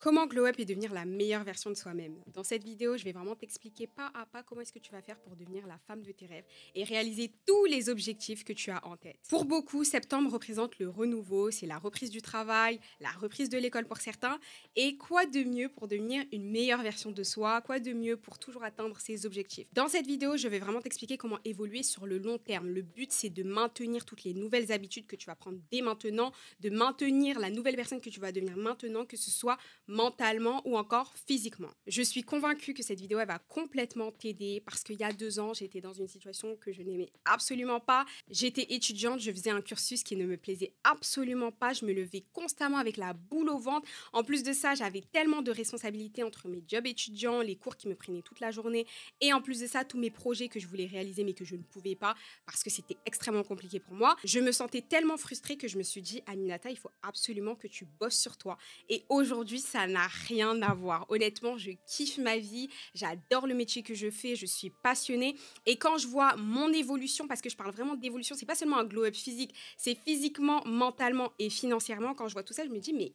Comment glow up et devenir la meilleure version de soi-même Dans cette vidéo, je vais vraiment t'expliquer pas à pas comment est-ce que tu vas faire pour devenir la femme de tes rêves et réaliser tous les objectifs que tu as en tête. Pour beaucoup, septembre représente le renouveau, c'est la reprise du travail, la reprise de l'école pour certains. Et quoi de mieux pour devenir une meilleure version de soi? Quoi de mieux pour toujours atteindre ses objectifs? Dans cette vidéo, je vais vraiment t'expliquer comment évoluer sur le long terme. Le but, c'est de maintenir toutes les nouvelles habitudes que tu vas prendre dès maintenant, de maintenir la nouvelle personne que tu vas devenir maintenant, que ce soit mentalement ou encore physiquement. Je suis convaincue que cette vidéo elle va complètement t'aider parce qu'il y a deux ans, j'étais dans une situation que je n'aimais absolument pas. J'étais étudiante, je faisais un cursus qui ne me plaisait absolument pas. Je me levais constamment avec la boule au ventre. En plus de ça, j'avais tellement de responsabilités entre mes jobs étudiants, les cours qui me prenaient toute la journée et en plus de ça, tous mes projets que je voulais réaliser mais que je ne pouvais pas parce que c'était extrêmement compliqué pour moi. Je me sentais tellement frustrée que je me suis dit, Aminata, il faut absolument que tu bosses sur toi. Et aujourd'hui, ça n'a rien à voir. Honnêtement, je kiffe ma vie, j'adore le métier que je fais, je suis passionnée. Et quand je vois mon évolution, parce que je parle vraiment d'évolution, c'est pas seulement un glow-up physique, c'est physiquement, mentalement et financièrement. Quand je vois tout ça, je me dis, mais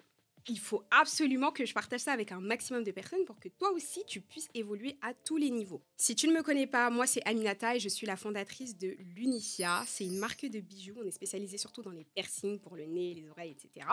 il faut absolument que je partage ça avec un maximum de personnes pour que toi aussi tu puisses évoluer à tous les niveaux. Si tu ne me connais pas, moi c'est Aminata et je suis la fondatrice de l'Unicia. C'est une marque de bijoux. On est spécialisé surtout dans les piercings pour le nez, les oreilles, etc.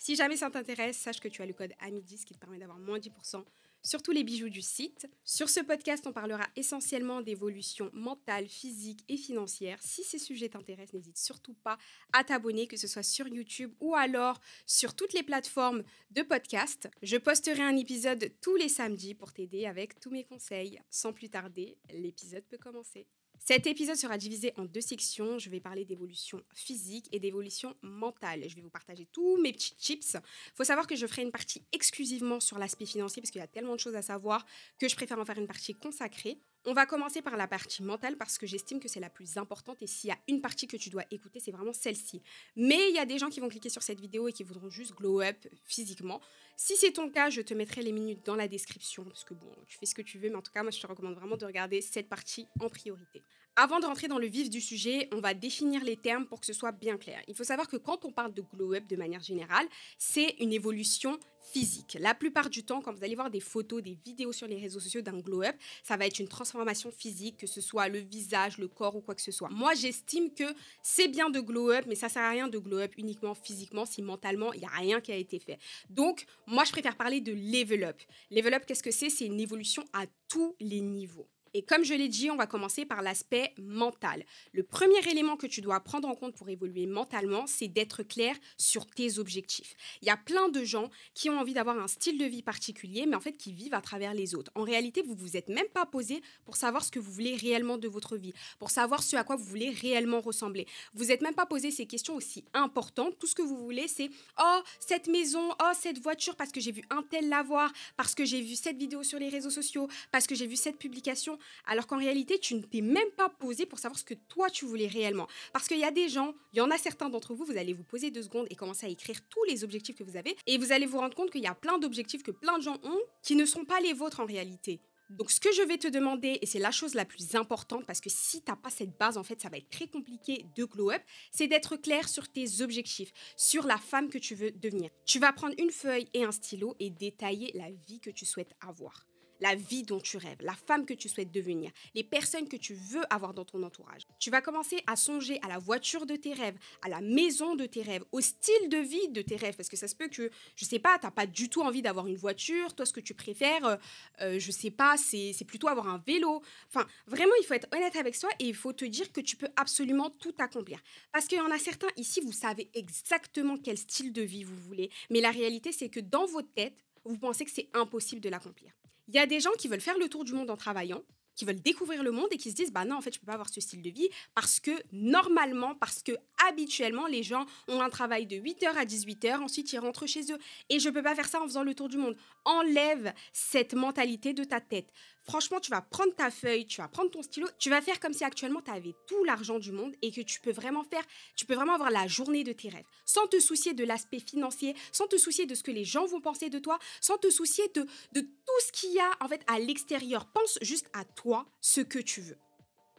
Si jamais ça t'intéresse, sache que tu as le code AMIDIS qui te permet d'avoir moins 10% sur tous les bijoux du site. Sur ce podcast, on parlera essentiellement d'évolution mentale, physique et financière. Si ces sujets t'intéressent, n'hésite surtout pas à t'abonner, que ce soit sur YouTube ou alors sur toutes les plateformes de podcast. Je posterai un épisode tous les samedis pour t'aider avec tous mes conseils. Sans plus tarder, l'épisode peut commencer. Cet épisode sera divisé en deux sections. Je vais parler d'évolution physique et d'évolution mentale. Je vais vous partager tous mes petits tips. Il faut savoir que je ferai une partie exclusivement sur l'aspect financier parce qu'il y a tellement de choses à savoir que je préfère en faire une partie consacrée. On va commencer par la partie mentale parce que j'estime que c'est la plus importante et s'il y a une partie que tu dois écouter, c'est vraiment celle-ci. Mais il y a des gens qui vont cliquer sur cette vidéo et qui voudront juste glow up physiquement. Si c'est ton cas, je te mettrai les minutes dans la description parce que bon, tu fais ce que tu veux, mais en tout cas, moi je te recommande vraiment de regarder cette partie en priorité. Avant de rentrer dans le vif du sujet, on va définir les termes pour que ce soit bien clair. Il faut savoir que quand on parle de glow up de manière générale, c'est une évolution physique. La plupart du temps, quand vous allez voir des photos, des vidéos sur les réseaux sociaux d'un glow up, ça va être une transformation physique, que ce soit le visage, le corps ou quoi que ce soit. Moi, j'estime que c'est bien de glow up, mais ça sert à rien de glow up uniquement physiquement si mentalement, il n'y a rien qui a été fait. Donc, moi, je préfère parler de level up. Level up, qu'est-ce que c'est? C'est une évolution à tous les niveaux. Et comme je l'ai dit, on va commencer par l'aspect mental. Le premier élément que tu dois prendre en compte pour évoluer mentalement, c'est d'être clair sur tes objectifs. Il y a plein de gens qui ont envie d'avoir un style de vie particulier, mais en fait qui vivent à travers les autres. En réalité, vous vous êtes même pas posé pour savoir ce que vous voulez réellement de votre vie, pour savoir ce à quoi vous voulez réellement ressembler. Vous n'êtes même pas posé ces questions aussi importantes. Tout ce que vous voulez, c'est oh cette maison, oh cette voiture parce que j'ai vu un tel l'avoir, parce que j'ai vu cette vidéo sur les réseaux sociaux, parce que j'ai vu cette publication alors qu'en réalité, tu ne t'es même pas posé pour savoir ce que toi tu voulais réellement. Parce qu'il y a des gens, il y en a certains d'entre vous, vous allez vous poser deux secondes et commencer à écrire tous les objectifs que vous avez, et vous allez vous rendre compte qu'il y a plein d'objectifs que plein de gens ont qui ne sont pas les vôtres en réalité. Donc, ce que je vais te demander, et c'est la chose la plus importante, parce que si tu n'as pas cette base, en fait, ça va être très compliqué de glow up, c'est d'être clair sur tes objectifs, sur la femme que tu veux devenir. Tu vas prendre une feuille et un stylo et détailler la vie que tu souhaites avoir la vie dont tu rêves, la femme que tu souhaites devenir, les personnes que tu veux avoir dans ton entourage. Tu vas commencer à songer à la voiture de tes rêves, à la maison de tes rêves, au style de vie de tes rêves. Parce que ça se peut que, je sais pas, tu n'as pas du tout envie d'avoir une voiture. Toi, ce que tu préfères, euh, euh, je sais pas, c'est plutôt avoir un vélo. Enfin, vraiment, il faut être honnête avec soi et il faut te dire que tu peux absolument tout accomplir. Parce qu'il y en a certains ici, vous savez exactement quel style de vie vous voulez. Mais la réalité, c'est que dans votre tête, vous pensez que c'est impossible de l'accomplir. Il y a des gens qui veulent faire le tour du monde en travaillant, qui veulent découvrir le monde et qui se disent bah non en fait je peux pas avoir ce style de vie parce que normalement parce que habituellement les gens ont un travail de 8h à 18h ensuite ils rentrent chez eux et je peux pas faire ça en faisant le tour du monde. Enlève cette mentalité de ta tête. Franchement, tu vas prendre ta feuille, tu vas prendre ton stylo, tu vas faire comme si actuellement tu avais tout l'argent du monde et que tu peux vraiment faire, tu peux vraiment avoir la journée de tes rêves, sans te soucier de l'aspect financier, sans te soucier de ce que les gens vont penser de toi, sans te soucier de, tout ce qu'il y a en fait à l'extérieur. Pense juste à toi, ce que tu veux.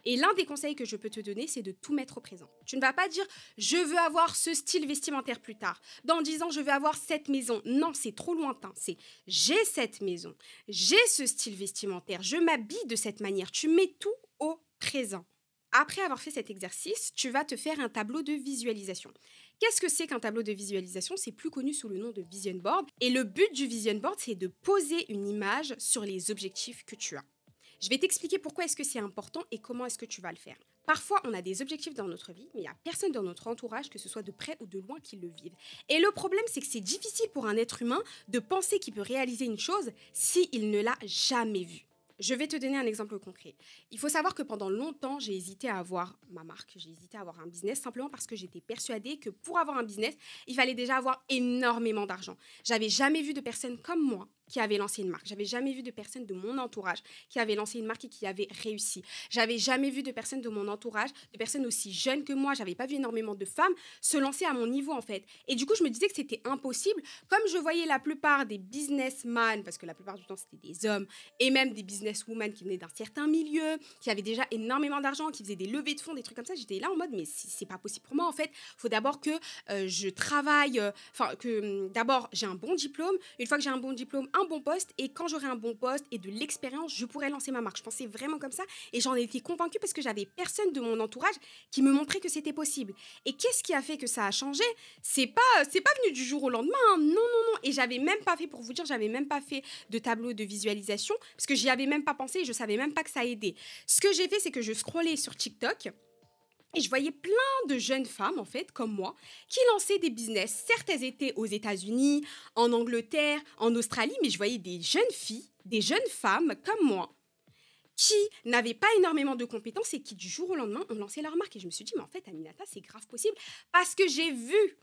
Et l'un des conseils que je peux te donner, c'est de tout mettre au présent. Tu ne vas pas dire je veux avoir ce style vestimentaire plus tard. Dans 10 ans, je veux avoir cette maison. Non, c'est trop lointain. C'est j'ai cette maison, j'ai ce style vestimentaire, je m'habille de cette manière. Tu mets tout au présent. Après avoir fait cet exercice, tu vas te faire un tableau de visualisation. Qu'est-ce que c'est qu'un tableau de visualisation? C'est plus connu sous le nom de vision board. Et le but du vision board, c'est de poser une image sur les objectifs que tu as. Je vais t'expliquer pourquoi est-ce que c'est important et comment est-ce que tu vas le faire. Parfois, on a des objectifs dans notre vie, mais il n'y a personne dans notre entourage, que ce soit de près ou de loin, qui le vive. Et le problème, c'est que c'est difficile pour un être humain de penser qu'il peut réaliser une chose s'il ne l'a jamais vue. Je vais te donner un exemple concret. Il faut savoir que pendant longtemps, j'ai hésité à avoir ma marque, j'ai hésité à avoir un business simplement parce que j'étais persuadée que pour avoir un business, il fallait déjà avoir énormément d'argent. J'avais jamais vu de personnes comme moi qui avait lancé une marque. J'avais jamais vu de personne de mon entourage qui avait lancé une marque et qui avait réussi. J'avais jamais vu de personnes de mon entourage, de personnes aussi jeunes que moi. J'avais pas vu énormément de femmes se lancer à mon niveau en fait. Et du coup, je me disais que c'était impossible. Comme je voyais la plupart des businessmen, parce que la plupart du temps c'était des hommes, et même des businesswomen qui venaient d'un certain milieu, qui avaient déjà énormément d'argent, qui faisaient des levées de fonds, des trucs comme ça, j'étais là en mode mais c'est pas possible pour moi en fait. Faut d'abord que euh, je travaille, euh, enfin que hum, d'abord j'ai un bon diplôme. Une fois que j'ai un bon diplôme, un bon poste et quand j'aurai un bon poste et de l'expérience, je pourrai lancer ma marque. Je pensais vraiment comme ça et j'en ai été convaincue parce que j'avais personne de mon entourage qui me montrait que c'était possible. Et qu'est-ce qui a fait que ça a changé? C'est pas c'est pas venu du jour au lendemain. Hein. Non non non, et j'avais même pas fait pour vous dire, j'avais même pas fait de tableau de visualisation parce que j'y avais même pas pensé et je savais même pas que ça aidait. Ce que j'ai fait, c'est que je scrollais sur TikTok et je voyais plein de jeunes femmes, en fait, comme moi, qui lançaient des business. Certes, elles étaient aux États-Unis, en Angleterre, en Australie, mais je voyais des jeunes filles, des jeunes femmes comme moi, qui n'avaient pas énormément de compétences et qui, du jour au lendemain, ont lancé leur marque. Et je me suis dit, mais en fait, Aminata, c'est grave possible parce que j'ai vu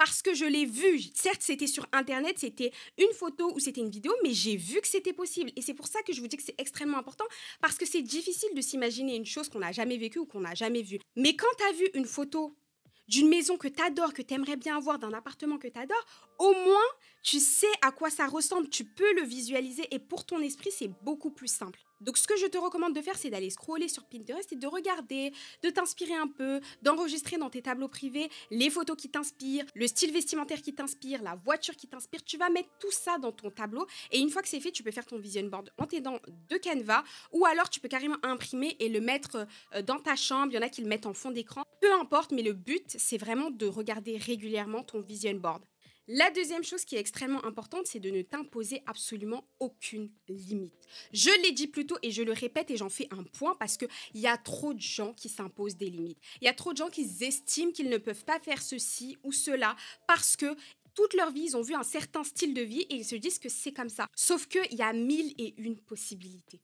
parce que je l'ai vu. Certes, c'était sur Internet, c'était une photo ou c'était une vidéo, mais j'ai vu que c'était possible. Et c'est pour ça que je vous dis que c'est extrêmement important, parce que c'est difficile de s'imaginer une chose qu'on n'a jamais vécue ou qu'on n'a jamais vue. Mais quand tu as vu une photo d'une maison que tu adores, que tu aimerais bien avoir, d'un appartement que tu adores, au moins tu sais à quoi ça ressemble, tu peux le visualiser et pour ton esprit, c'est beaucoup plus simple. Donc ce que je te recommande de faire, c'est d'aller scroller sur Pinterest et de regarder, de t'inspirer un peu, d'enregistrer dans tes tableaux privés les photos qui t'inspirent, le style vestimentaire qui t'inspire, la voiture qui t'inspire. Tu vas mettre tout ça dans ton tableau et une fois que c'est fait, tu peux faire ton vision board en t'aidant de Canva ou alors tu peux carrément imprimer et le mettre euh, dans ta chambre. Il y en a qui le mettent en fond d'écran. Peu importe, mais le but, c'est vraiment de regarder régulièrement ton vision board. La deuxième chose qui est extrêmement importante, c'est de ne t'imposer absolument aucune limite. Je l'ai dit plus tôt et je le répète et j'en fais un point parce qu'il y a trop de gens qui s'imposent des limites. Il y a trop de gens qui estiment qu'ils ne peuvent pas faire ceci ou cela parce que toute leur vie, ils ont vu un certain style de vie et ils se disent que c'est comme ça. Sauf qu'il y a mille et une possibilités.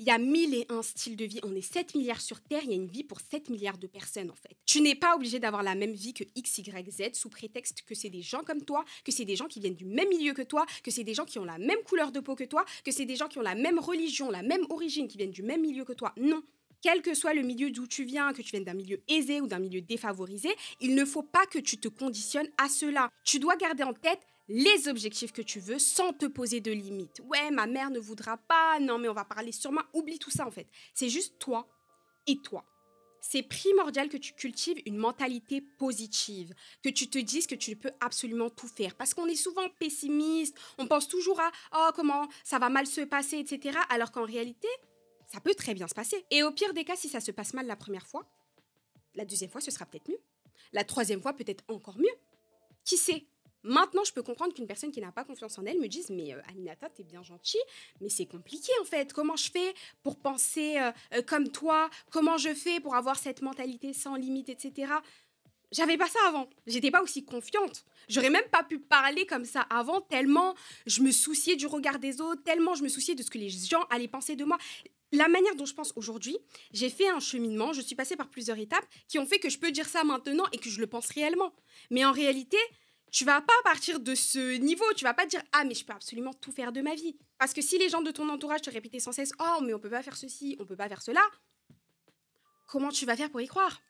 Il y a mille et un styles de vie. On est 7 milliards sur Terre. Il y a une vie pour 7 milliards de personnes, en fait. Tu n'es pas obligé d'avoir la même vie que X, Y, Z sous prétexte que c'est des gens comme toi, que c'est des gens qui viennent du même milieu que toi, que c'est des gens qui ont la même couleur de peau que toi, que c'est des gens qui ont la même religion, la même origine, qui viennent du même milieu que toi. Non quel que soit le milieu d'où tu viens, que tu viennes d'un milieu aisé ou d'un milieu défavorisé, il ne faut pas que tu te conditionnes à cela. Tu dois garder en tête les objectifs que tu veux sans te poser de limites. Ouais, ma mère ne voudra pas, non mais on va parler moi. Oublie tout ça en fait. C'est juste toi et toi. C'est primordial que tu cultives une mentalité positive, que tu te dises que tu peux absolument tout faire. Parce qu'on est souvent pessimiste, on pense toujours à oh comment ça va mal se passer, etc. Alors qu'en réalité, ça peut très bien se passer. Et au pire des cas, si ça se passe mal la première fois, la deuxième fois, ce sera peut-être mieux. La troisième fois, peut-être encore mieux. Qui sait? Maintenant, je peux comprendre qu'une personne qui n'a pas confiance en elle me dise Mais euh, Aminata, t'es bien gentille, mais c'est compliqué en fait. Comment je fais pour penser euh, euh, comme toi? Comment je fais pour avoir cette mentalité sans limite, etc. J'avais pas ça avant. J'étais pas aussi confiante. J'aurais même pas pu parler comme ça avant, tellement je me souciais du regard des autres, tellement je me souciais de ce que les gens allaient penser de moi. La manière dont je pense aujourd'hui, j'ai fait un cheminement, je suis passée par plusieurs étapes qui ont fait que je peux dire ça maintenant et que je le pense réellement. Mais en réalité, tu vas pas partir de ce niveau, tu vas pas dire ah mais je peux absolument tout faire de ma vie parce que si les gens de ton entourage te répétaient sans cesse oh mais on peut pas faire ceci, on peut pas faire cela, comment tu vas faire pour y croire?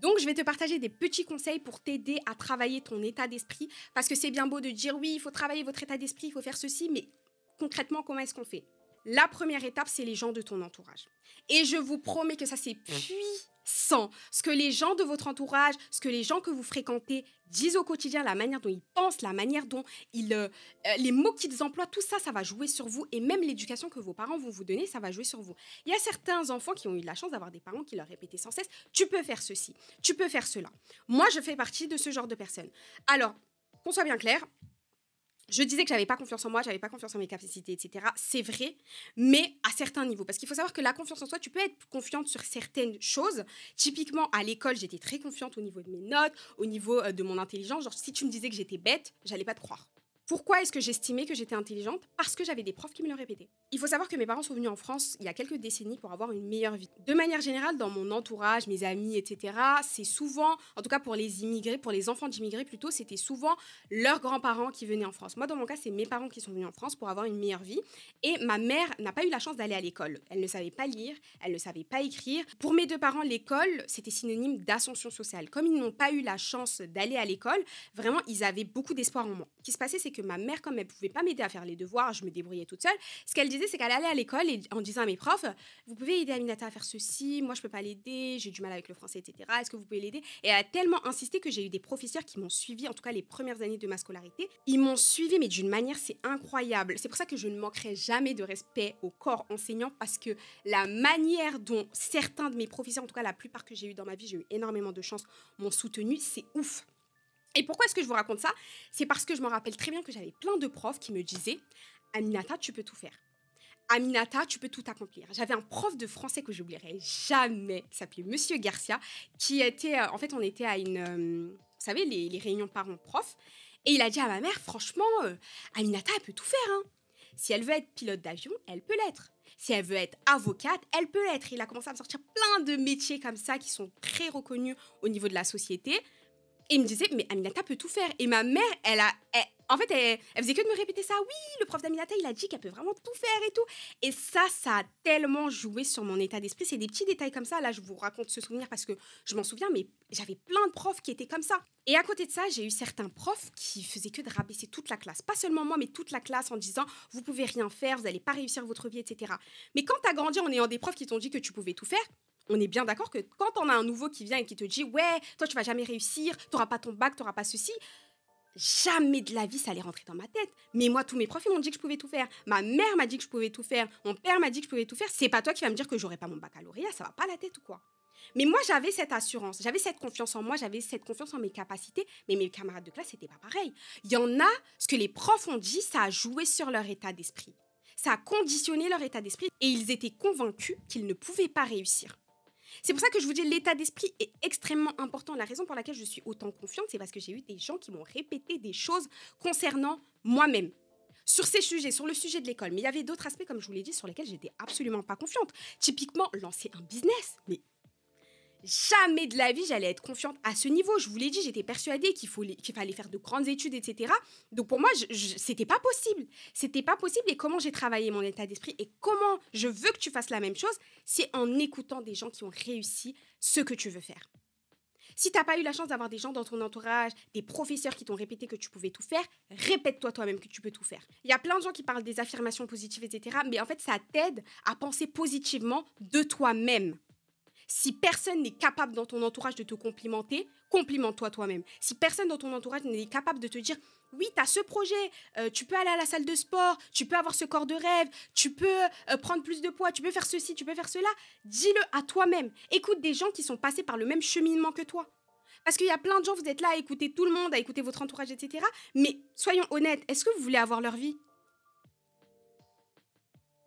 Donc, je vais te partager des petits conseils pour t'aider à travailler ton état d'esprit. Parce que c'est bien beau de dire oui, il faut travailler votre état d'esprit, il faut faire ceci, mais concrètement, comment est-ce qu'on fait? La première étape, c'est les gens de ton entourage. Et je vous promets que ça, c'est puissant. Ce que les gens de votre entourage, ce que les gens que vous fréquentez disent au quotidien, la manière dont ils pensent, la manière dont ils, euh, euh, les mots qu'ils emploient, tout ça, ça va jouer sur vous. Et même l'éducation que vos parents vont vous donner, ça va jouer sur vous. Il y a certains enfants qui ont eu la chance d'avoir des parents qui leur répétaient sans cesse, tu peux faire ceci, tu peux faire cela. Moi, je fais partie de ce genre de personnes. Alors, qu'on soit bien clair, je disais que j'avais pas confiance en moi, j'avais pas confiance en mes capacités, etc. C'est vrai, mais à certains niveaux. Parce qu'il faut savoir que la confiance en soi, tu peux être confiante sur certaines choses. Typiquement, à l'école, j'étais très confiante au niveau de mes notes, au niveau euh, de mon intelligence. Genre, si tu me disais que j'étais bête, j'allais pas te croire. Pourquoi est-ce que j'estimais que j'étais intelligente? Parce que j'avais des profs qui me le répétaient. Il faut savoir que mes parents sont venus en France il y a quelques décennies pour avoir une meilleure vie. De manière générale, dans mon entourage, mes amis, etc., c'est souvent, en tout cas pour les immigrés, pour les enfants d'immigrés plutôt, c'était souvent leurs grands-parents qui venaient en France. Moi, dans mon cas, c'est mes parents qui sont venus en France pour avoir une meilleure vie. Et ma mère n'a pas eu la chance d'aller à l'école. Elle ne savait pas lire, elle ne savait pas écrire. Pour mes deux parents, l'école, c'était synonyme d'ascension sociale. Comme ils n'ont pas eu la chance d'aller à l'école, vraiment, ils avaient beaucoup d'espoir en moi. Ce qui se passait, c'est que ma mère, comme elle pouvait pas m'aider à faire les devoirs, je me débrouillais toute seule. Ce qu'elle disait, c'est qu'elle allait à l'école et en disant à mes profs, vous pouvez aider Aminata à faire ceci, moi je peux pas l'aider, j'ai du mal avec le français, etc. Est-ce que vous pouvez l'aider? Et elle a tellement insisté que j'ai eu des professeurs qui m'ont suivi, en tout cas les premières années de ma scolarité. Ils m'ont suivi, mais d'une manière, c'est incroyable. C'est pour ça que je ne manquerai jamais de respect au corps enseignant parce que la manière dont certains de mes professeurs, en tout cas la plupart que j'ai eu dans ma vie, j'ai eu énormément de chance, m'ont soutenu, c'est ouf. Et pourquoi est-ce que je vous raconte ça? C'est parce que je me rappelle très bien que j'avais plein de profs qui me disaient Aminata, tu peux tout faire. Aminata, tu peux tout accomplir. J'avais un prof de français que j'oublierai jamais, qui s'appelait Monsieur Garcia, qui était, euh, en fait, on était à une, euh, vous savez, les, réunions parents-prof, et il a dit à ma mère, franchement, euh, Aminata, elle peut tout faire. Hein. Si elle veut être pilote d'avion, elle peut l'être. Si elle veut être avocate, elle peut l'être. Il a commencé à me sortir plein de métiers comme ça qui sont très reconnus au niveau de la société. Et il me disait, mais Aminata peut tout faire. Et ma mère, elle a. en fait, elle, faisait que de me répéter ça. Oui, le prof d'Aminata, il a dit qu'elle peut vraiment tout faire et tout. Et ça, ça a tellement joué sur mon état d'esprit. C'est des petits détails comme ça. Là, je vous raconte ce souvenir parce que je m'en souviens, mais j'avais plein de profs qui étaient comme ça. Et à côté de ça, j'ai eu certains profs qui faisaient que de rabaisser toute la classe. Pas seulement moi, mais toute la classe en disant, vous pouvez rien faire, vous n'allez pas réussir votre vie, etc. Mais quand tu as grandi en ayant des profs qui t'ont dit que tu pouvais tout faire, on est bien d'accord que quand on a un nouveau qui vient et qui te dit ouais, toi tu vas jamais réussir, tu n'auras pas ton bac, tu n'auras pas ceci, jamais de la vie ça allait rentrer dans ma tête. Mais moi, tous mes profs m'ont dit que je pouvais tout faire. Ma mère m'a dit que je pouvais tout faire. Mon père m'a dit que je pouvais tout faire. C'est pas toi qui vas me dire que j'aurais pas mon baccalauréat, ça va pas la tête ou quoi. Mais moi, j'avais cette assurance, j'avais cette confiance en moi, j'avais cette confiance en mes capacités, mais mes camarades de classe, c'était pas pareil. Il y en a, ce que les profs ont dit, ça a joué sur leur état d'esprit. Ça a conditionné leur état d'esprit et ils étaient convaincus qu'ils ne pouvaient pas réussir. C'est pour ça que je vous dis l'état d'esprit est extrêmement important. La raison pour laquelle je suis autant confiante, c'est parce que j'ai eu des gens qui m'ont répété des choses concernant moi-même. Sur ces sujets, sur le sujet de l'école. Mais il y avait d'autres aspects, comme je vous l'ai dit, sur lesquels j'étais absolument pas confiante. Typiquement, lancer un business. Mais jamais de la vie j'allais être confiante à ce niveau. Je vous l'ai dit, j'étais persuadée qu'il fallait faire de grandes études, etc. Donc pour moi, c'était pas possible. C'était pas possible. Et comment j'ai travaillé mon état d'esprit et comment je veux que tu fasses la même chose, c'est en écoutant des gens qui ont réussi ce que tu veux faire. Si tu n'as pas eu la chance d'avoir des gens dans ton entourage, des professeurs qui t'ont répété que tu pouvais tout faire, répète-toi toi-même que tu peux tout faire. Il y a plein de gens qui parlent des affirmations positives, etc. Mais en fait, ça t'aide à penser positivement de toi-même. Si personne n'est capable dans ton entourage de te complimenter, complimente-toi toi-même. Si personne dans ton entourage n'est capable de te dire oui, tu as ce projet, euh, tu peux aller à la salle de sport, tu peux avoir ce corps de rêve, tu peux euh, prendre plus de poids, tu peux faire ceci, tu peux faire cela, dis-le à toi-même. Écoute des gens qui sont passés par le même cheminement que toi. Parce qu'il y a plein de gens, vous êtes là à écouter tout le monde, à écouter votre entourage, etc. Mais soyons honnêtes, est-ce que vous voulez avoir leur vie?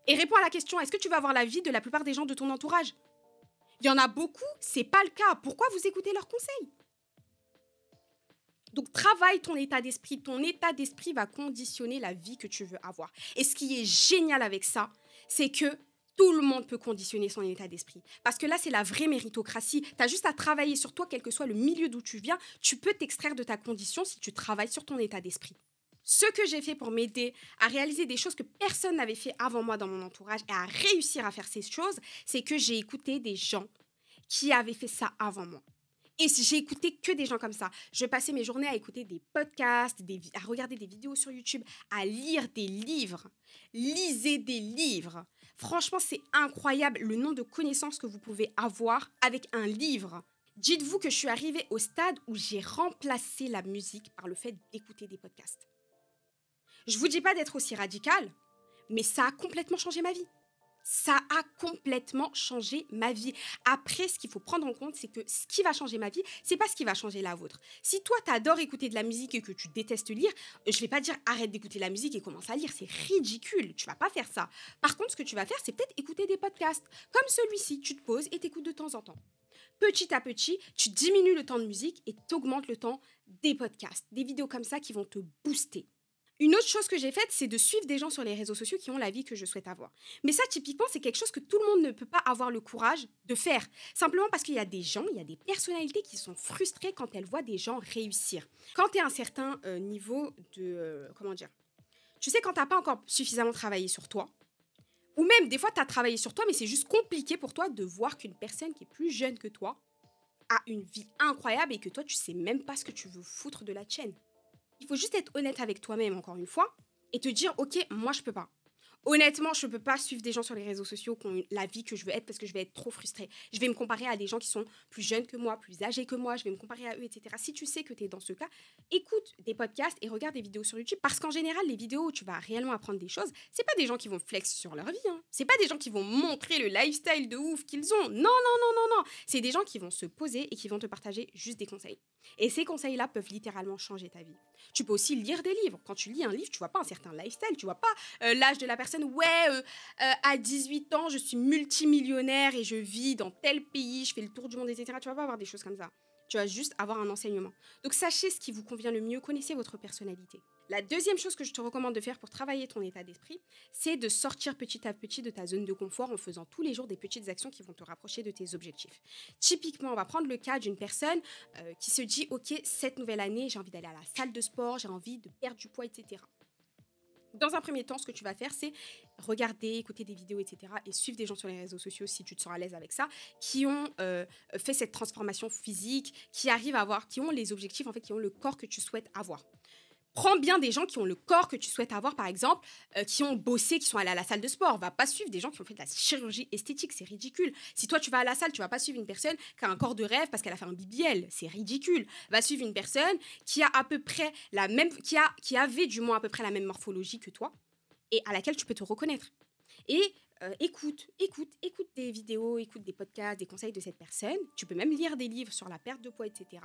Et réponds à la question, est-ce que tu veux avoir la vie de la plupart des gens de ton entourage? Il y en a beaucoup, c'est pas le cas. Pourquoi vous écoutez leurs conseils? Donc travaille ton état d'esprit. Ton état d'esprit va conditionner la vie que tu veux avoir. Et ce qui est génial avec ça, c'est que tout le monde peut conditionner son état d'esprit. Parce que là, c'est la vraie méritocratie. Tu as juste à travailler sur toi, quel que soit le milieu d'où tu viens. Tu peux t'extraire de ta condition si tu travailles sur ton état d'esprit. Ce que j'ai fait pour m'aider à réaliser des choses que personne n'avait fait avant moi dans mon entourage et à réussir à faire ces choses, c'est que j'ai écouté des gens qui avaient fait ça avant moi. Et j'ai écouté que des gens comme ça, je passais mes journées à écouter des podcasts, à regarder des vidéos sur YouTube, à lire des livres. Lisez des livres. Franchement, c'est incroyable le nombre de connaissances que vous pouvez avoir avec un livre. Dites-vous que je suis arrivée au stade où j'ai remplacé la musique par le fait d'écouter des podcasts. Je vous dis pas d'être aussi radical, mais ça a complètement changé ma vie ça a complètement changé ma vie. Après, ce qu'il faut prendre en compte, c'est que ce qui va changer ma vie, c'est pas ce qui va changer la vôtre. Si toi, tu adores écouter de la musique et que tu détestes lire, je vais pas dire arrête d'écouter la musique et commence à lire. C'est ridicule. Tu vas pas faire ça. Par contre, ce que tu vas faire, c'est peut-être écouter des podcasts. Comme celui-ci, tu te poses et t'écoutes de temps en temps. Petit à petit, tu diminues le temps de musique et tu augmentes le temps des podcasts, des vidéos comme ça qui vont te booster. Une autre chose que j'ai faite, c'est de suivre des gens sur les réseaux sociaux qui ont la vie que je souhaite avoir. Mais ça, typiquement, c'est quelque chose que tout le monde ne peut pas avoir le courage de faire. Simplement parce qu'il y a des gens, il y a des personnalités qui sont frustrées quand elles voient des gens réussir. Quand tu es à un certain euh, niveau de... Euh, comment dire Tu sais, quand tu n'as pas encore suffisamment travaillé sur toi, ou même des fois, tu as travaillé sur toi, mais c'est juste compliqué pour toi de voir qu'une personne qui est plus jeune que toi a une vie incroyable et que toi, tu sais même pas ce que tu veux foutre de la chaîne. Il faut juste être honnête avec toi-même, encore une fois, et te dire, OK, moi, je peux pas. Honnêtement, je ne peux pas suivre des gens sur les réseaux sociaux qui ont la vie que je veux être parce que je vais être trop frustrée. Je vais me comparer à des gens qui sont plus jeunes que moi, plus âgés que moi, je vais me comparer à eux, etc. Si tu sais que tu es dans ce cas, écoute des podcasts et regarde des vidéos sur YouTube parce qu'en général, les vidéos où tu vas réellement apprendre des choses, c'est pas des gens qui vont flex sur leur vie. Hein. C'est pas des gens qui vont montrer le lifestyle de ouf qu'ils ont. Non, non, non, non, non. C'est des gens qui vont se poser et qui vont te partager juste des conseils. Et ces conseils-là peuvent littéralement changer ta vie. Tu peux aussi lire des livres. Quand tu lis un livre, tu vois pas un certain lifestyle, tu vois pas euh, l'âge de la personne. Ouais, euh, euh, à 18 ans, je suis multimillionnaire et je vis dans tel pays, je fais le tour du monde, etc. Tu vas pas avoir des choses comme ça. Tu vas juste avoir un enseignement. Donc sachez ce qui vous convient le mieux, connaissez votre personnalité. La deuxième chose que je te recommande de faire pour travailler ton état d'esprit, c'est de sortir petit à petit de ta zone de confort en faisant tous les jours des petites actions qui vont te rapprocher de tes objectifs. Typiquement, on va prendre le cas d'une personne euh, qui se dit, OK, cette nouvelle année, j'ai envie d'aller à la salle de sport, j'ai envie de perdre du poids, etc. Dans un premier temps, ce que tu vas faire, c'est regarder, écouter des vidéos, etc. et suivre des gens sur les réseaux sociaux si tu te sens à l'aise avec ça, qui ont euh, fait cette transformation physique, qui arrivent à avoir, qui ont les objectifs, en fait, qui ont le corps que tu souhaites avoir prends bien des gens qui ont le corps que tu souhaites avoir, par exemple, euh, qui ont bossé, qui sont allés à la salle de sport. Va pas suivre des gens qui ont fait de la chirurgie esthétique, c'est ridicule. Si toi tu vas à la salle, tu vas pas suivre une personne qui a un corps de rêve parce qu'elle a fait un BBL, c'est ridicule. Va suivre une personne qui a à peu près la même, qui a, qui avait du moins à peu près la même morphologie que toi et à laquelle tu peux te reconnaître. Et euh, écoute, écoute, écoute des vidéos, écoute des podcasts, des conseils de cette personne. Tu peux même lire des livres sur la perte de poids, etc.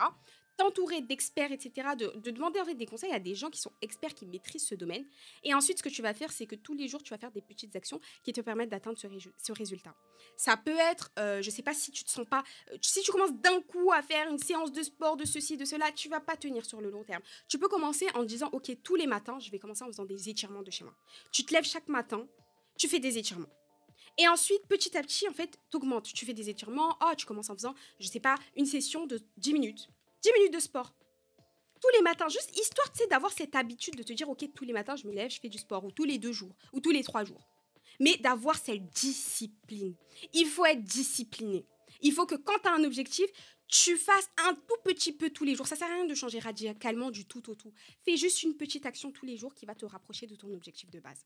T'entourer d'experts, etc. De, demander en fait des conseils à des gens qui sont experts, qui maîtrisent ce domaine. Et ensuite, ce que tu vas faire, c'est que tous les jours, tu vas faire des petites actions qui te permettent d'atteindre ce, résultat. Ça peut être, euh, je ne sais pas si tu te sens pas, euh, si tu commences d'un coup à faire une séance de sport, de ceci, de cela, tu vas pas tenir sur le long terme. Tu peux commencer en disant, ok, tous les matins, je vais commencer en faisant des étirements de chez moi. Tu te lèves chaque matin, tu fais des étirements. Et ensuite, petit à petit, en fait, tu augmentes. Tu fais des étirements. Oh, tu commences en faisant, je sais pas, une session de 10 minutes. 10 minutes de sport. Tous les matins, juste histoire, tu sais, d'avoir cette habitude de te dire, OK, tous les matins, je me lève, je fais du sport. Ou tous les deux jours. Ou tous les trois jours. Mais d'avoir cette discipline. Il faut être discipliné. Il faut que quand tu as un objectif, tu fasses un tout petit peu tous les jours. Ça sert à rien de changer radicalement du tout au tout. Fais juste une petite action tous les jours qui va te rapprocher de ton objectif de base.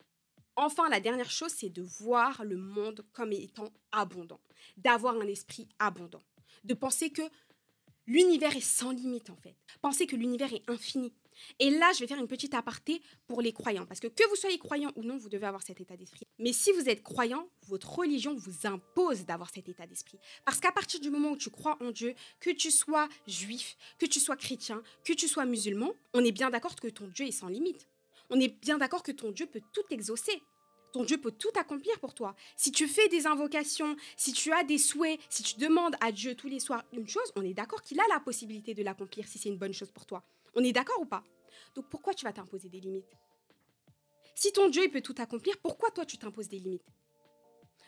Enfin, la dernière chose, c'est de voir le monde comme étant abondant, d'avoir un esprit abondant, de penser que l'univers est sans limite en fait, penser que l'univers est infini. Et là, je vais faire une petite aparté pour les croyants, parce que que vous soyez croyant ou non, vous devez avoir cet état d'esprit. Mais si vous êtes croyant, votre religion vous impose d'avoir cet état d'esprit. Parce qu'à partir du moment où tu crois en Dieu, que tu sois juif, que tu sois chrétien, que tu sois musulman, on est bien d'accord que ton Dieu est sans limite. On est bien d'accord que ton Dieu peut tout exaucer. Ton Dieu peut tout accomplir pour toi. Si tu fais des invocations, si tu as des souhaits, si tu demandes à Dieu tous les soirs une chose, on est d'accord qu'il a la possibilité de l'accomplir si c'est une bonne chose pour toi. On est d'accord ou pas? Donc pourquoi tu vas t'imposer des limites? Si ton Dieu peut tout accomplir, pourquoi toi tu t'imposes des limites?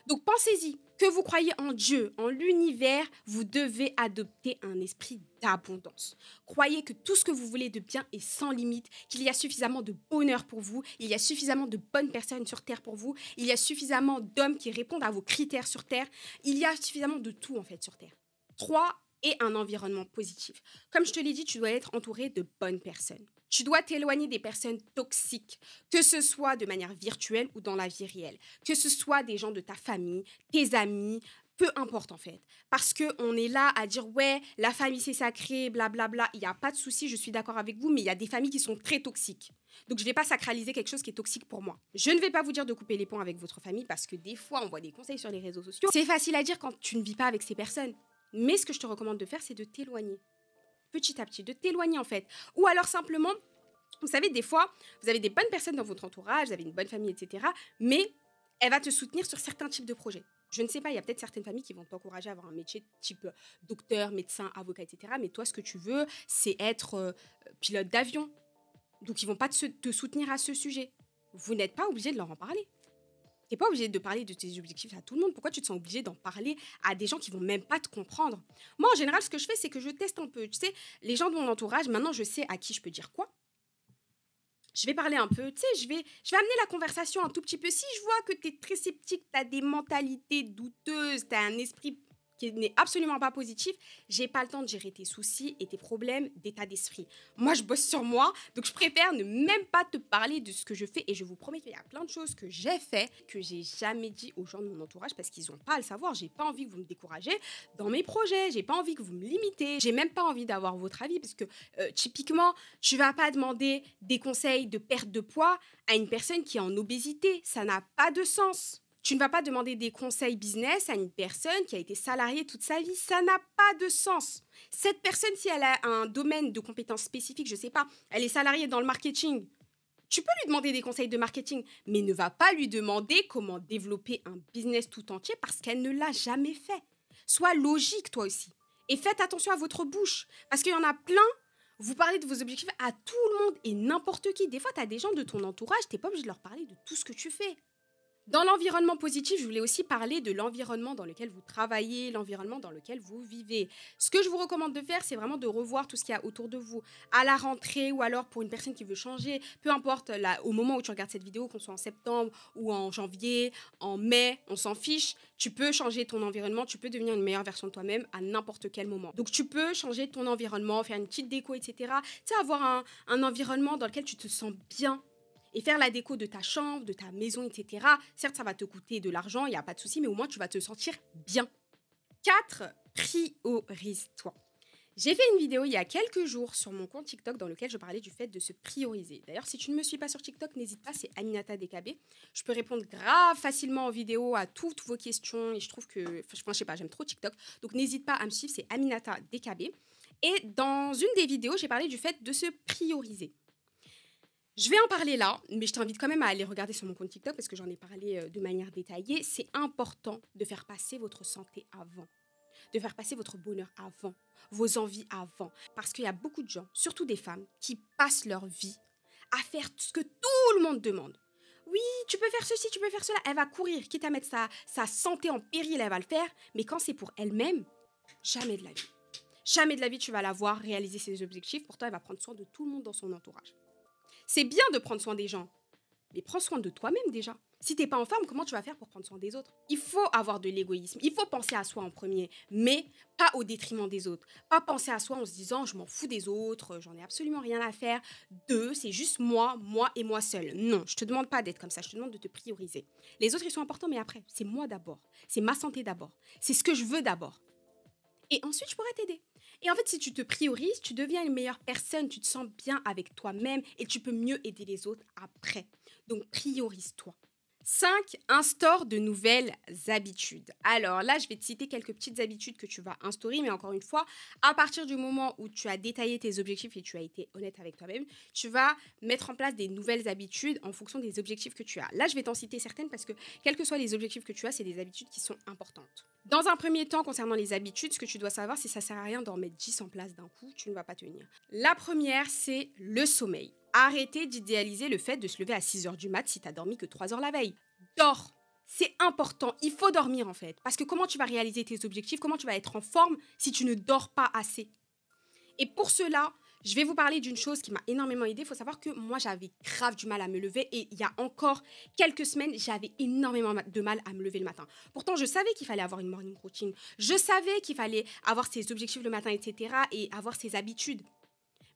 Donc pensez-y, que vous croyez en Dieu, en l'univers, vous devez adopter un esprit d'abondance. Croyez que tout ce que vous voulez de bien est sans limite, qu'il y a suffisamment de bonheur pour vous, il y a suffisamment de bonnes personnes sur Terre pour vous, il y a suffisamment d'hommes qui répondent à vos critères sur Terre, il y a suffisamment de tout en fait sur Terre. Trois, et un environnement positif. Comme je te l'ai dit, tu dois être entouré de bonnes personnes. Tu dois t'éloigner des personnes toxiques, que ce soit de manière virtuelle ou dans la vie réelle, que ce soit des gens de ta famille, tes amis, peu importe en fait. Parce qu'on est là à dire ouais, la famille c'est sacré, blablabla. Il n'y a pas de souci, je suis d'accord avec vous, mais il y a des familles qui sont très toxiques. Donc je ne vais pas sacraliser quelque chose qui est toxique pour moi. Je ne vais pas vous dire de couper les ponts avec votre famille parce que des fois on voit des conseils sur les réseaux sociaux. C'est facile à dire quand tu ne vis pas avec ces personnes. Mais ce que je te recommande de faire, c'est de t'éloigner. Petit à petit, de t'éloigner en fait. Ou alors simplement, vous savez, des fois, vous avez des bonnes personnes dans votre entourage, vous avez une bonne famille, etc. Mais elle va te soutenir sur certains types de projets. Je ne sais pas, il y a peut-être certaines familles qui vont t'encourager à avoir un métier type docteur, médecin, avocat, etc. Mais toi, ce que tu veux, c'est être euh, pilote d'avion. Donc, ils vont pas te, soutenir à ce sujet. Vous n'êtes pas obligé de leur en parler. Tu n'es pas obligé de parler de tes objectifs à tout le monde. Pourquoi tu te sens obligé d'en parler à des gens qui vont même pas te comprendre? Moi, en général, ce que je fais, c'est que je teste un peu. Tu sais, les gens de mon entourage, maintenant, je sais à qui je peux dire quoi je vais parler un peu, tu sais, je vais, je vais amener la conversation un tout petit peu. Si je vois que tu es très sceptique, tu as des mentalités douteuses, tu as un esprit n'est absolument pas positif, j'ai pas le temps de gérer tes soucis et tes problèmes d'état d'esprit. Moi, je bosse sur moi, donc je préfère ne même pas te parler de ce que je fais et je vous promets qu'il y a plein de choses que j'ai fait que j'ai jamais dit aux gens de mon entourage parce qu'ils n'ont pas à le savoir. J'ai pas envie que vous me découragez dans mes projets, j'ai pas envie que vous me limitez, j'ai même pas envie d'avoir votre avis parce que euh, typiquement, tu vas pas demander des conseils de perte de poids à une personne qui est en obésité, ça n'a pas de sens. Tu ne vas pas demander des conseils business à une personne qui a été salariée toute sa vie. Ça n'a pas de sens. Cette personne, si elle a un domaine de compétences spécifiques, je ne sais pas, elle est salariée dans le marketing, tu peux lui demander des conseils de marketing, mais ne va pas lui demander comment développer un business tout entier parce qu'elle ne l'a jamais fait. Sois logique, toi aussi. Et faites attention à votre bouche, parce qu'il y en a plein. Vous parlez de vos objectifs à tout le monde et n'importe qui. Des fois, tu as des gens de ton entourage, tu n'es pas obligé de leur parler de tout ce que tu fais. Dans l'environnement positif, je voulais aussi parler de l'environnement dans lequel vous travaillez, l'environnement dans lequel vous vivez. Ce que je vous recommande de faire, c'est vraiment de revoir tout ce qu'il y a autour de vous. À la rentrée ou alors pour une personne qui veut changer, peu importe au moment où tu regardes cette vidéo, qu'on soit en septembre ou en janvier, en mai, on s'en fiche. Tu peux changer ton environnement, tu peux devenir une meilleure version de toi-même à n'importe quel moment. Donc tu peux changer ton environnement, faire une petite déco, etc. Tu sais, avoir un environnement dans lequel tu te sens bien et faire la déco de ta chambre, de ta maison, etc. Certes, ça va te coûter de l'argent, il n'y a pas de souci, mais au moins tu vas te sentir bien. 4. Priorise-toi. J'ai fait une vidéo il y a quelques jours sur mon compte TikTok dans lequel je parlais du fait de se prioriser. D'ailleurs, si tu ne me suis pas sur TikTok, n'hésite pas, c'est Aminata DKB. Je peux répondre grave facilement en vidéo à toutes vos questions et je trouve que, enfin, je sais pas, j'aime trop TikTok. Donc n'hésite pas à me suivre, c'est Aminata DKB. Et dans une des vidéos, j'ai parlé du fait de se prioriser. Je vais en parler là, mais je t'invite quand même à aller regarder sur mon compte TikTok parce que j'en ai parlé euh, de manière détaillée. C'est important de faire passer votre santé avant, de faire passer votre bonheur avant, vos envies avant. Parce qu'il y a beaucoup de gens, surtout des femmes, qui passent leur vie à faire ce que tout le monde demande. Oui, tu peux faire ceci, tu peux faire cela. Elle va courir, quitte à mettre sa, sa santé en péril, elle va le faire. Mais quand c'est pour elle-même, jamais de la vie. Jamais de la vie, tu vas la voir réaliser ses objectifs. Pourtant, elle va prendre soin de tout le monde dans son entourage. C'est bien de prendre soin des gens, mais prends soin de toi-même déjà. Si t'es pas en forme, comment tu vas faire pour prendre soin des autres? Il faut avoir de l'égoïsme. Il faut penser à soi en premier, mais pas au détriment des autres. Pas penser à soi en se disant je m'en fous des autres, j'en ai absolument rien à faire. Deux, c'est juste moi, moi et moi seul. Non, je te demande pas d'être comme ça. Je te demande de te prioriser. Les autres ils sont importants, mais après, c'est moi d'abord. C'est ma santé d'abord. C'est ce que je veux d'abord. Et ensuite, je pourrais t'aider. Et en fait, si tu te priorises, tu deviens une meilleure personne, tu te sens bien avec toi-même et tu peux mieux aider les autres après. Donc, priorise-toi. 5. Instaure de nouvelles habitudes. Alors là, je vais te citer quelques petites habitudes que tu vas instaurer, mais encore une fois, à partir du moment où tu as détaillé tes objectifs et tu as été honnête avec toi-même, tu vas mettre en place des nouvelles habitudes en fonction des objectifs que tu as. Là, je vais t'en citer certaines parce que quels que soient les objectifs que tu as, c'est des habitudes qui sont importantes. Dans un premier temps, concernant les habitudes, ce que tu dois savoir, c'est que ça sert à rien d'en mettre 10 en place d'un coup, tu ne vas pas tenir. La première, c'est le sommeil. Arrêtez d'idéaliser le fait de se lever à 6 heures du mat si tu as dormi que 3 heures la veille. Dors. C'est important. Il faut dormir en fait. Parce que comment tu vas réaliser tes objectifs? Comment tu vas être en forme si tu ne dors pas assez? Et pour cela, je vais vous parler d'une chose qui m'a énormément aidé. Il faut savoir que moi, j'avais grave du mal à me lever et il y a encore quelques semaines, j'avais énormément de mal à me lever le matin. Pourtant, je savais qu'il fallait avoir une morning routine. Je savais qu'il fallait avoir ses objectifs le matin, etc. et avoir ses habitudes.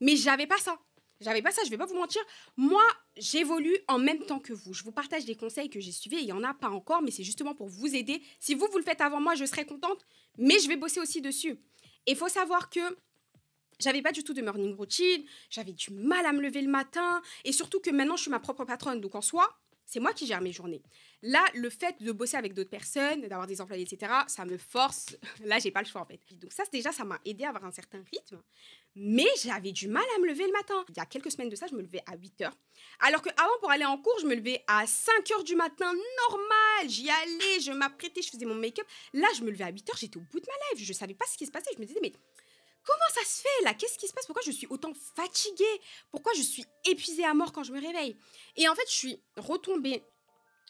Mais j'avais pas ça. J'avais pas ça, je vais pas vous mentir. Moi, j'évolue en même temps que vous. Je vous partage des conseils que j'ai suivis. Il y en a pas encore, mais c'est justement pour vous aider. Si vous, vous le faites avant moi, je serai contente, mais je vais bosser aussi dessus. Et il faut savoir que j'avais pas du tout de morning routine, j'avais du mal à me lever le matin, et surtout que maintenant je suis ma propre patronne, donc en soi, c'est moi qui gère mes journées. Là, le fait de bosser avec d'autres personnes, d'avoir des employés, etc., ça me force. Là, j'ai pas le choix en fait. Donc ça, déjà, ça m'a aidé à avoir un certain rythme. Mais j'avais du mal à me lever le matin. Il y a quelques semaines de ça, je me levais à 8 heures. Alors qu'avant, pour aller en cours, je me levais à 5 heures du matin, normal. J'y allais, je m'apprêtais, je faisais mon make-up. Là, je me levais à 8 heures, j'étais au bout de ma life. Je savais pas ce qui se passait. Je me disais, mais comment ça se fait là? Qu'est-ce qui se passe? Pourquoi je suis autant fatiguée? Pourquoi je suis épuisée à mort quand je me réveille? Et en fait, je suis retombée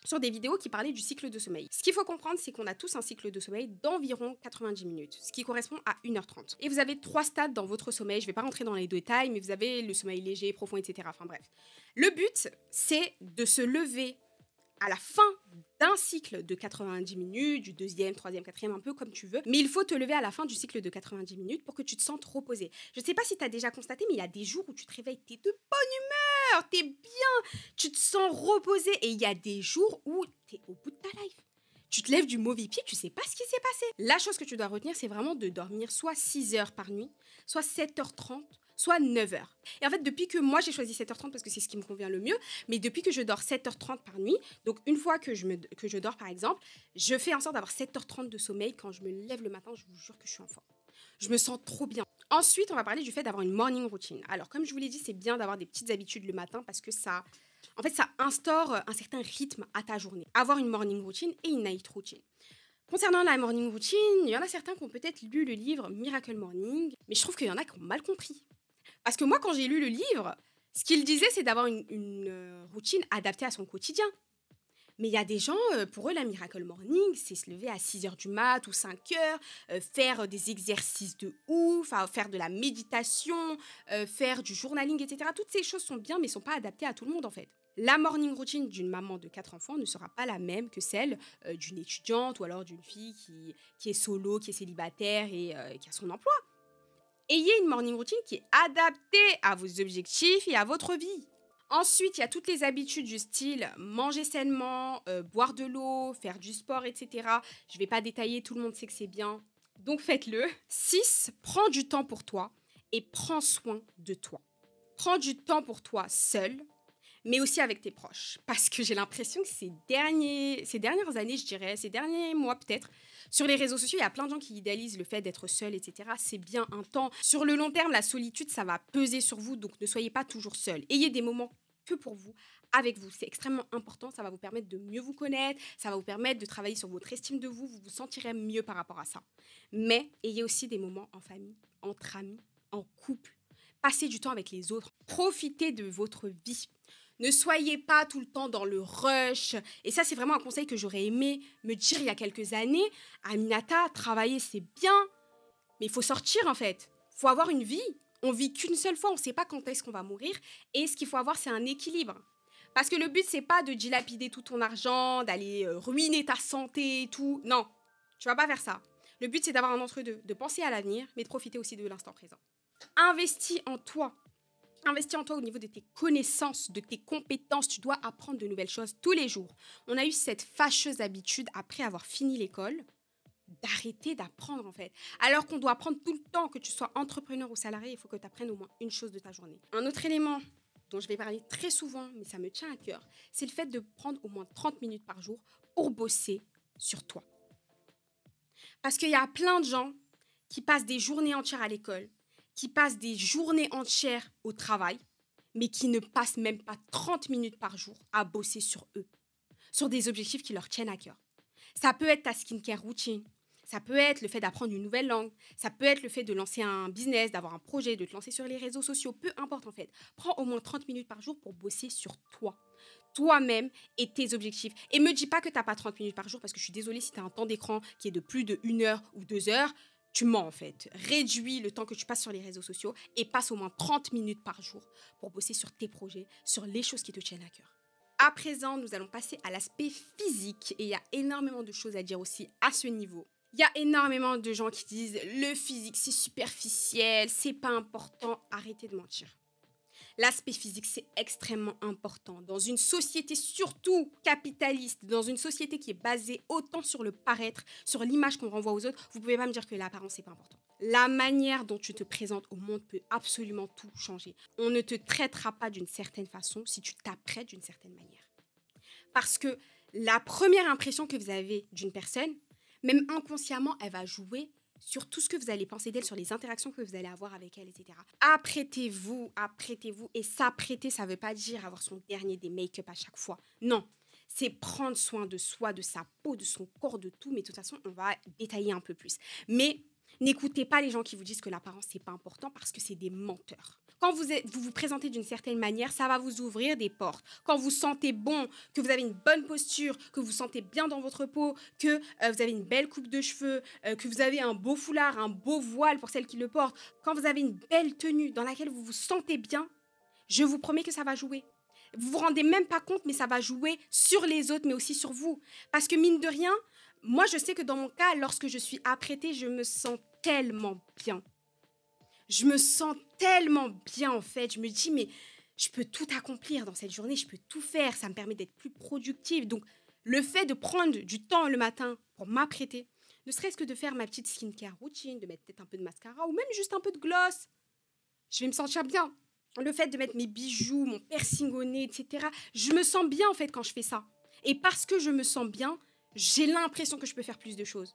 sur des vidéos qui parlaient du cycle de sommeil. Ce qu'il faut comprendre, c'est qu'on a tous un cycle de sommeil d'environ 90 minutes, ce qui correspond à 1h30. Et vous avez trois stades dans votre sommeil. Je ne vais pas rentrer dans les détails, mais vous avez le sommeil léger, profond, etc. Enfin bref. Le but, c'est de se lever à la fin d'un cycle de 90 minutes, du deuxième, troisième, quatrième, un peu comme tu veux. Mais il faut te lever à la fin du cycle de 90 minutes pour que tu te sentes reposé. Je ne sais pas si tu as déjà constaté, mais il y a des jours où tu te réveilles, tu es de bonne humeur, tu es bien, tu te sens reposé. Et il y a des jours où tu es au bout de ta life. Tu te lèves du mauvais pied, tu sais pas ce qui s'est passé. La chose que tu dois retenir, c'est vraiment de dormir soit 6 heures par nuit, soit 7h30, soit 9h. Et en fait, depuis que moi j'ai choisi 7h30 parce que c'est ce qui me convient le mieux, mais depuis que je dors 7h30 par nuit, donc une fois que je, me, que je dors par exemple, je fais en sorte d'avoir 7h30 de sommeil. Quand je me lève le matin, je vous jure que je suis en forme. Je me sens trop bien. Ensuite, on va parler du fait d'avoir une morning routine. Alors, comme je vous l'ai dit, c'est bien d'avoir des petites habitudes le matin parce que ça, en fait, ça instaure un certain rythme à ta journée. Avoir une morning routine et une night routine. Concernant la morning routine, il y en a certains qui ont peut-être lu le livre Miracle Morning, mais je trouve qu'il y en a qui ont mal compris. Parce que moi, quand j'ai lu le livre, ce qu'il disait, c'est d'avoir une, euh, routine adaptée à son quotidien. Mais il y a des gens, euh, pour eux, la Miracle Morning, c'est se lever à 6 heures du mat ou 5 heures, euh, faire des exercices de ouf, faire de la méditation, faire du journaling, etc. Toutes ces choses sont bien, mais ne sont pas adaptées à tout le monde, en fait. La morning routine d'une maman de 4 enfants ne sera pas la même que celle d'une étudiante ou alors d'une fille qui, est solo, qui est célibataire et qui a son emploi ayez une morning routine qui est adaptée à vos objectifs et à votre vie. Ensuite, il y a toutes les habitudes du style manger sainement, euh, boire de l'eau, faire du sport, etc. Je ne vais pas détailler, tout le monde sait que c'est bien. Donc faites-le. 6. Prends du temps pour toi et prends soin de toi. Prends du temps pour toi seul, mais aussi avec tes proches. Parce que j'ai l'impression que ces, derniers, ces dernières années, je dirais, ces derniers mois peut-être, sur les réseaux sociaux, il y a plein de gens qui idéalisent le fait d'être seul, etc. C'est bien un temps. Sur le long terme, la solitude, ça va peser sur vous, donc ne soyez pas toujours seul. Ayez des moments que pour vous, avec vous. C'est extrêmement important, ça va vous permettre de mieux vous connaître, ça va vous permettre de travailler sur votre estime de vous, vous vous sentirez mieux par rapport à ça. Mais ayez aussi des moments en famille, entre amis, en couple. Passez du temps avec les autres. Profitez de votre vie. Ne soyez pas tout le temps dans le rush. Et ça, c'est vraiment un conseil que j'aurais aimé me dire il y a quelques années. Aminata, travailler, c'est bien, mais il faut sortir en fait. Il faut avoir une vie. On vit qu'une seule fois, on ne sait pas quand est-ce qu'on va mourir. Et ce qu'il faut avoir, c'est un équilibre. Parce que le but, c'est pas de dilapider tout ton argent, d'aller euh, ruiner ta santé et tout. Non, tu vas pas faire ça. Le but, c'est d'avoir un entre-deux, de penser à l'avenir, mais de profiter aussi de l'instant présent. Investis en toi. Investis en toi au niveau de tes connaissances, de tes compétences. Tu dois apprendre de nouvelles choses tous les jours. On a eu cette fâcheuse habitude, après avoir fini l'école, d'arrêter d'apprendre en fait. Alors qu'on doit apprendre tout le temps, que tu sois entrepreneur ou salarié, il faut que tu apprennes au moins une chose de ta journée. Un autre élément dont je vais parler très souvent, mais ça me tient à cœur, c'est le fait de prendre au moins 30 minutes par jour pour bosser sur toi. Parce qu'il y a plein de gens qui passent des journées entières à l'école, qui passent des journées entières au travail, mais qui ne passent même pas 30 minutes par jour à bosser sur eux, sur des objectifs qui leur tiennent à cœur. Ça peut être ta skincare routine, ça peut être le fait d'apprendre une nouvelle langue, ça peut être le fait de lancer un business, d'avoir un projet, de te lancer sur les réseaux sociaux, peu importe en fait. Prends au moins 30 minutes par jour pour bosser sur toi, toi-même et tes objectifs. Et me dis pas que tu n'as pas 30 minutes par jour parce que je suis désolée si tu as un temps d'écran qui est de plus de 1 heure ou 2 heures tu mens en fait. Réduis le temps que tu passes sur les réseaux sociaux et passe au moins 30 minutes par jour pour bosser sur tes projets, sur les choses qui te tiennent à cœur. À présent, nous allons passer à l'aspect physique et il y a énormément de choses à dire aussi à ce niveau. Il y a énormément de gens qui disent le physique c'est superficiel, c'est pas important, arrêtez de mentir. L'aspect physique, c'est extrêmement important. Dans une société surtout capitaliste, dans une société qui est basée autant sur le paraître, sur l'image qu'on renvoie aux autres, vous pouvez pas me dire que l'apparence n'est pas important. La manière dont tu te présentes au monde peut absolument tout changer. On ne te traitera pas d'une certaine façon si tu t'apprêtes d'une certaine manière. Parce que la première impression que vous avez d'une personne, même inconsciemment, elle va jouer sur tout ce que vous allez penser d'elle, sur les interactions que vous allez avoir avec elle, etc. Apprêtez-vous, apprêtez-vous. Et s'apprêter, ça ne veut pas dire avoir son dernier des make-up à chaque fois. Non, c'est prendre soin de soi, de sa peau, de son corps, de tout. Mais de toute façon, on va détailler un peu plus. Mais n'écoutez pas les gens qui vous disent que l'apparence, n'est pas important parce que c'est des menteurs. Quand vous, vous présentez d'une certaine manière, ça va vous ouvrir des portes. Quand vous sentez bon, que vous avez une bonne posture, que vous sentez bien dans votre peau, que euh, vous avez une belle coupe de cheveux, euh, que vous avez un beau foulard, un beau voile pour celles qui le portent, quand vous avez une belle tenue dans laquelle vous vous sentez bien, je vous promets que ça va jouer. Vous vous rendez même pas compte, mais ça va jouer sur les autres, mais aussi sur vous. Parce que mine de rien, moi je sais que dans mon cas, lorsque je suis apprêtée, je me sens tellement bien je me sens tellement bien en fait. Je me dis, mais je peux tout accomplir dans cette journée, je peux tout faire, ça me permet d'être plus productive. Donc, le fait de prendre du temps le matin pour m'apprêter, ne serait-ce que de faire ma petite skincare routine, de mettre peut-être un peu de mascara ou même juste un peu de gloss, je vais me sentir bien. Le fait de mettre mes bijoux, mon piercing au nez, etc., je me sens bien en fait quand je fais ça. Et parce que je me sens bien, j'ai l'impression que je peux faire plus de choses.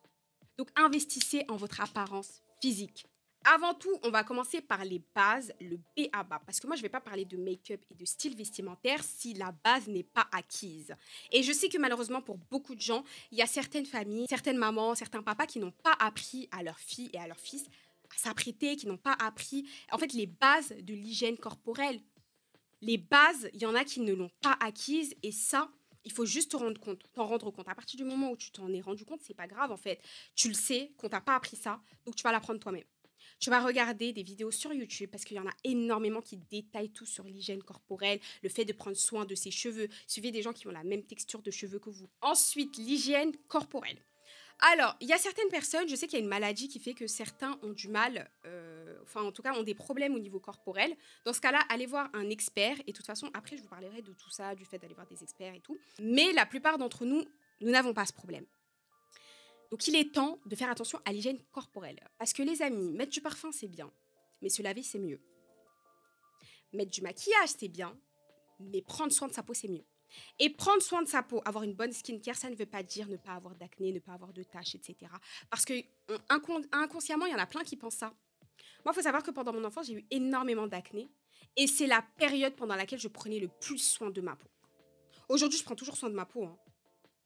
Donc investissez en votre apparence physique. Avant tout, on va commencer par les bases, le B à bas. Parce que moi, je ne vais pas parler de make-up et de style vestimentaire si la base n'est pas acquise. Et je sais que malheureusement, pour beaucoup de gens, il y a certaines familles, certaines mamans, certains papas qui n'ont pas appris à leurs filles et à leurs fils à s'apprêter, qui n'ont pas appris, en fait, les bases de l'hygiène corporelle. Les bases, il y en a qui ne l'ont pas acquises et ça, il faut juste te rendre compte, t'en rendre compte. À partir du moment où tu t'en es rendu compte, c'est pas grave en fait. Tu le sais qu'on t'a pas appris ça, donc tu vas l'apprendre toi-même. Tu vas regarder des vidéos sur YouTube parce qu'il y en a énormément qui détaillent tout sur l'hygiène corporelle, le fait de prendre soin de ses cheveux. Suivez des gens qui ont la même texture de cheveux que vous. Ensuite, l'hygiène corporelle. Alors, il y a certaines personnes, je sais qu'il y a une maladie qui fait que certains ont du mal, euh, enfin en tout cas ont des problèmes au niveau corporel. Dans ce cas-là, allez voir un expert. Et de toute façon, après, je vous parlerai de tout ça, du fait d'aller voir des experts et tout. Mais la plupart d'entre nous, nous n'avons pas ce problème. Donc il est temps de faire attention à l'hygiène corporelle. Parce que les amis, mettre du parfum, c'est bien. Mais se laver, c'est mieux. Mettre du maquillage, c'est bien. Mais prendre soin de sa peau, c'est mieux. Et prendre soin de sa peau, avoir une bonne skincare, ça ne veut pas dire ne pas avoir d'acné, ne pas avoir de taches, etc. Parce que inconsciemment, il y en a plein qui pensent ça. Moi, il faut savoir que pendant mon enfance, j'ai eu énormément d'acné. Et c'est la période pendant laquelle je prenais le plus soin de ma peau. Aujourd'hui, je prends toujours soin de ma peau. Hein.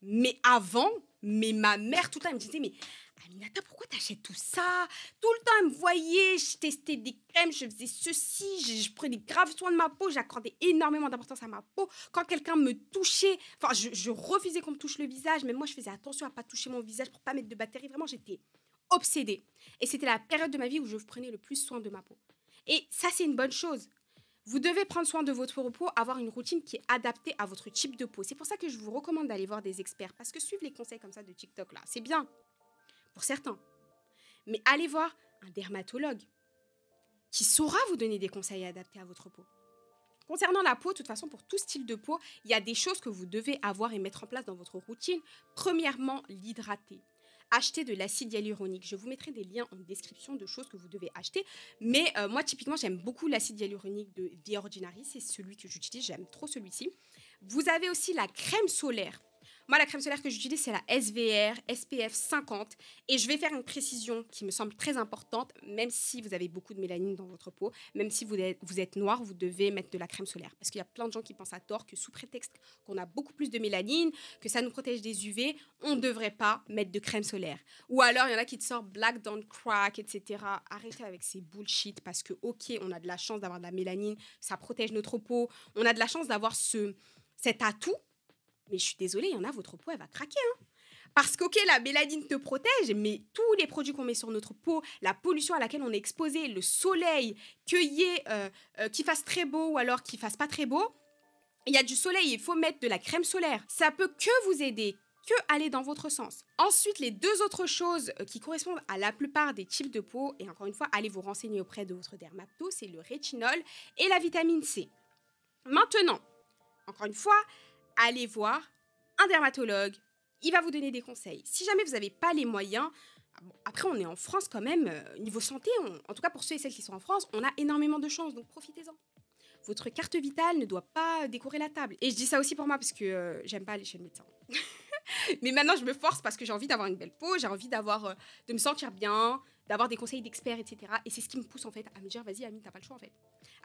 Mais avant, mais ma mère, tout le temps, elle me disait, mais Aminata, pourquoi t'achètes tout ça? Tout le temps, elle me voyait, je testais des crèmes, je faisais ceci, je, prenais grave soin de ma peau, j'accordais énormément d'importance à ma peau. Quand quelqu'un me touchait, enfin, je, refusais qu'on me touche le visage, mais moi, je faisais attention à pas toucher mon visage pour pas mettre de bactéries. Vraiment, j'étais obsédée. Et c'était la période de ma vie où je prenais le plus soin de ma peau. Et ça, c'est une bonne chose. Vous devez prendre soin de votre peau, avoir une routine qui est adaptée à votre type de peau. C'est pour ça que je vous recommande d'aller voir des experts, parce que suivre les conseils comme ça de TikTok, là, c'est bien, pour certains. Mais allez voir un dermatologue qui saura vous donner des conseils adaptés à votre peau. Concernant la peau, de toute façon, pour tout style de peau, il y a des choses que vous devez avoir et mettre en place dans votre routine. Premièrement, l'hydrater acheter de l'acide hyaluronique. Je vous mettrai des liens en description de choses que vous devez acheter. Mais euh, moi, typiquement, j'aime beaucoup l'acide hyaluronique de The Ordinary. C'est celui que j'utilise. J'aime trop celui-ci. Vous avez aussi la crème solaire. Moi, la crème solaire que j'utilise, c'est la SVR SPF 50. Et je vais faire une précision qui me semble très importante, même si vous avez beaucoup de mélanine dans votre peau, même si vous êtes, noir, vous devez mettre de la crème solaire. Parce qu'il y a plein de gens qui pensent à tort que sous prétexte qu'on a beaucoup plus de mélanine, que ça nous protège des UV, on ne devrait pas mettre de crème solaire. Ou alors, il y en a qui te sortent Black Don't Crack, etc. Arrêtez avec ces bullshit parce que, ok, on a de la chance d'avoir de la mélanine, ça protège notre peau, on a de la chance d'avoir ce, cet atout mais je suis désolée, il y en a, votre peau, elle va craquer. Hein. Parce qu'ok, la mélanine te protège, mais tous les produits qu'on met sur notre peau, la pollution à laquelle on est exposé, le soleil, qu'il euh, euh, qu'il fasse très beau ou alors qu'il fasse pas très beau, il y a du soleil, il faut mettre de la crème solaire. Ça peut que vous aider, que aller dans votre sens. Ensuite, les deux autres choses euh, qui correspondent à la plupart des types de peau, et encore une fois, allez vous renseigner auprès de votre dermato, c'est le rétinol et la vitamine C. Maintenant, encore une fois, allez voir un dermatologue. Il va vous donner des conseils. Si jamais vous n'avez pas les moyens, ah après on est en France quand même, euh, niveau santé, en tout cas pour ceux et celles qui sont en France, on a énormément de chance, donc profitez-en votre carte vitale ne doit pas décorer la table. Et je dis ça aussi pour moi parce que euh, j'aime pas aller chez le médecin. Mais maintenant, je me force parce que j'ai envie d'avoir une belle peau, j'ai envie d'avoir, euh, de me sentir bien, d'avoir des conseils d'experts, etc. Et c'est ce qui me pousse en fait à me dire, vas-y, Amine, t'as pas le choix en fait.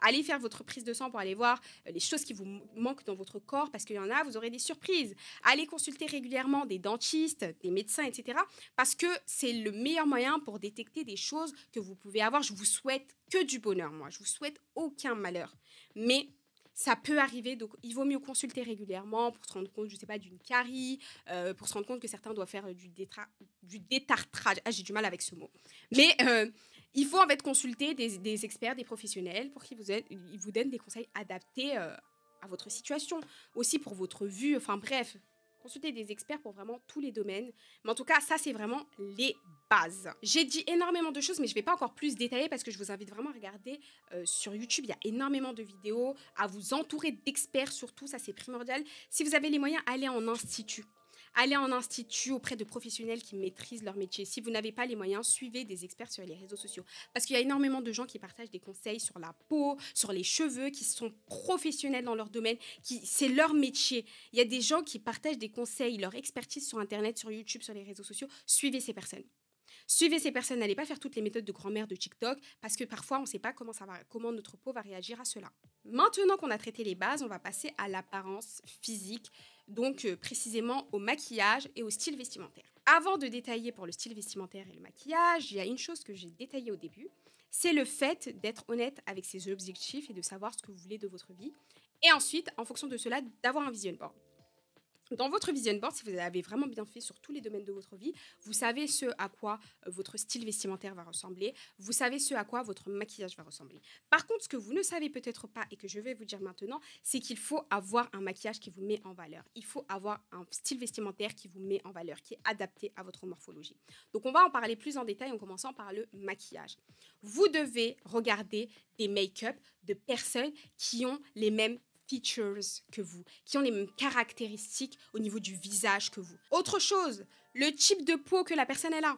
Allez faire votre prise de sang pour aller voir euh, les choses qui vous manquent dans votre corps parce qu'il y en a, vous aurez des surprises. Allez consulter régulièrement des dentistes, des médecins, etc. Parce que c'est le meilleur moyen pour détecter des choses que vous pouvez avoir. Je vous souhaite que du bonheur, moi. Je vous souhaite aucun malheur. Mais ça peut arriver, donc il vaut mieux consulter régulièrement pour se rendre compte, je sais pas, d'une carie, euh, pour se rendre compte que certains doivent faire du, du détartrage. Ah, j'ai du mal avec ce mot. Mais euh, il faut en fait consulter des, experts, des professionnels pour qu'ils vous, vous donnent des conseils adaptés euh, à votre situation, aussi pour votre vue, enfin bref, consulter des experts pour vraiment tous les domaines. Mais en tout cas, ça, c'est vraiment les bases. J'ai dit énormément de choses, mais je ne vais pas encore plus détailler parce que je vous invite vraiment à regarder euh, sur YouTube. Il y a énormément de vidéos, à vous entourer d'experts surtout, ça c'est primordial. Si vous avez les moyens, allez en institut. Allez en institut auprès de professionnels qui maîtrisent leur métier. Si vous n'avez pas les moyens, suivez des experts sur les réseaux sociaux. Parce qu'il y a énormément de gens qui partagent des conseils sur la peau, sur les cheveux, qui sont professionnels dans leur domaine, qui c'est leur métier. Il y a des gens qui partagent des conseils, leur expertise sur Internet, sur YouTube, sur les réseaux sociaux. Suivez ces personnes. Suivez ces personnes, n'allez pas faire toutes les méthodes de grand-mère de TikTok parce que parfois on ne sait pas comment, comment notre peau va réagir à cela. Maintenant qu'on a traité les bases, on va passer à l'apparence physique donc euh, précisément au maquillage et au style vestimentaire. Avant de détailler pour le style vestimentaire et le maquillage, il y a une chose que j'ai détaillée au début, c'est le fait d'être honnête avec ses objectifs et de savoir ce que vous voulez de votre vie. Et ensuite, en fonction de cela, d'avoir un vision board. Dans votre vision board, si vous avez vraiment bien fait sur tous les domaines de votre vie, vous savez ce à quoi euh, votre style vestimentaire va ressembler, vous savez ce à quoi votre maquillage va ressembler. Par contre, ce que vous ne savez peut-être pas et que je vais vous dire maintenant, c'est qu'il faut avoir un maquillage qui vous met en valeur. Il faut avoir un style vestimentaire qui vous met en valeur, qui est adapté à votre morphologie. Donc, on va en parler plus en détail en commençant par le maquillage. Vous devez regarder des make-up de personnes qui ont les mêmes que vous, qui ont les mêmes caractéristiques au niveau du visage que vous. Autre chose, le type de peau que la personne elle a.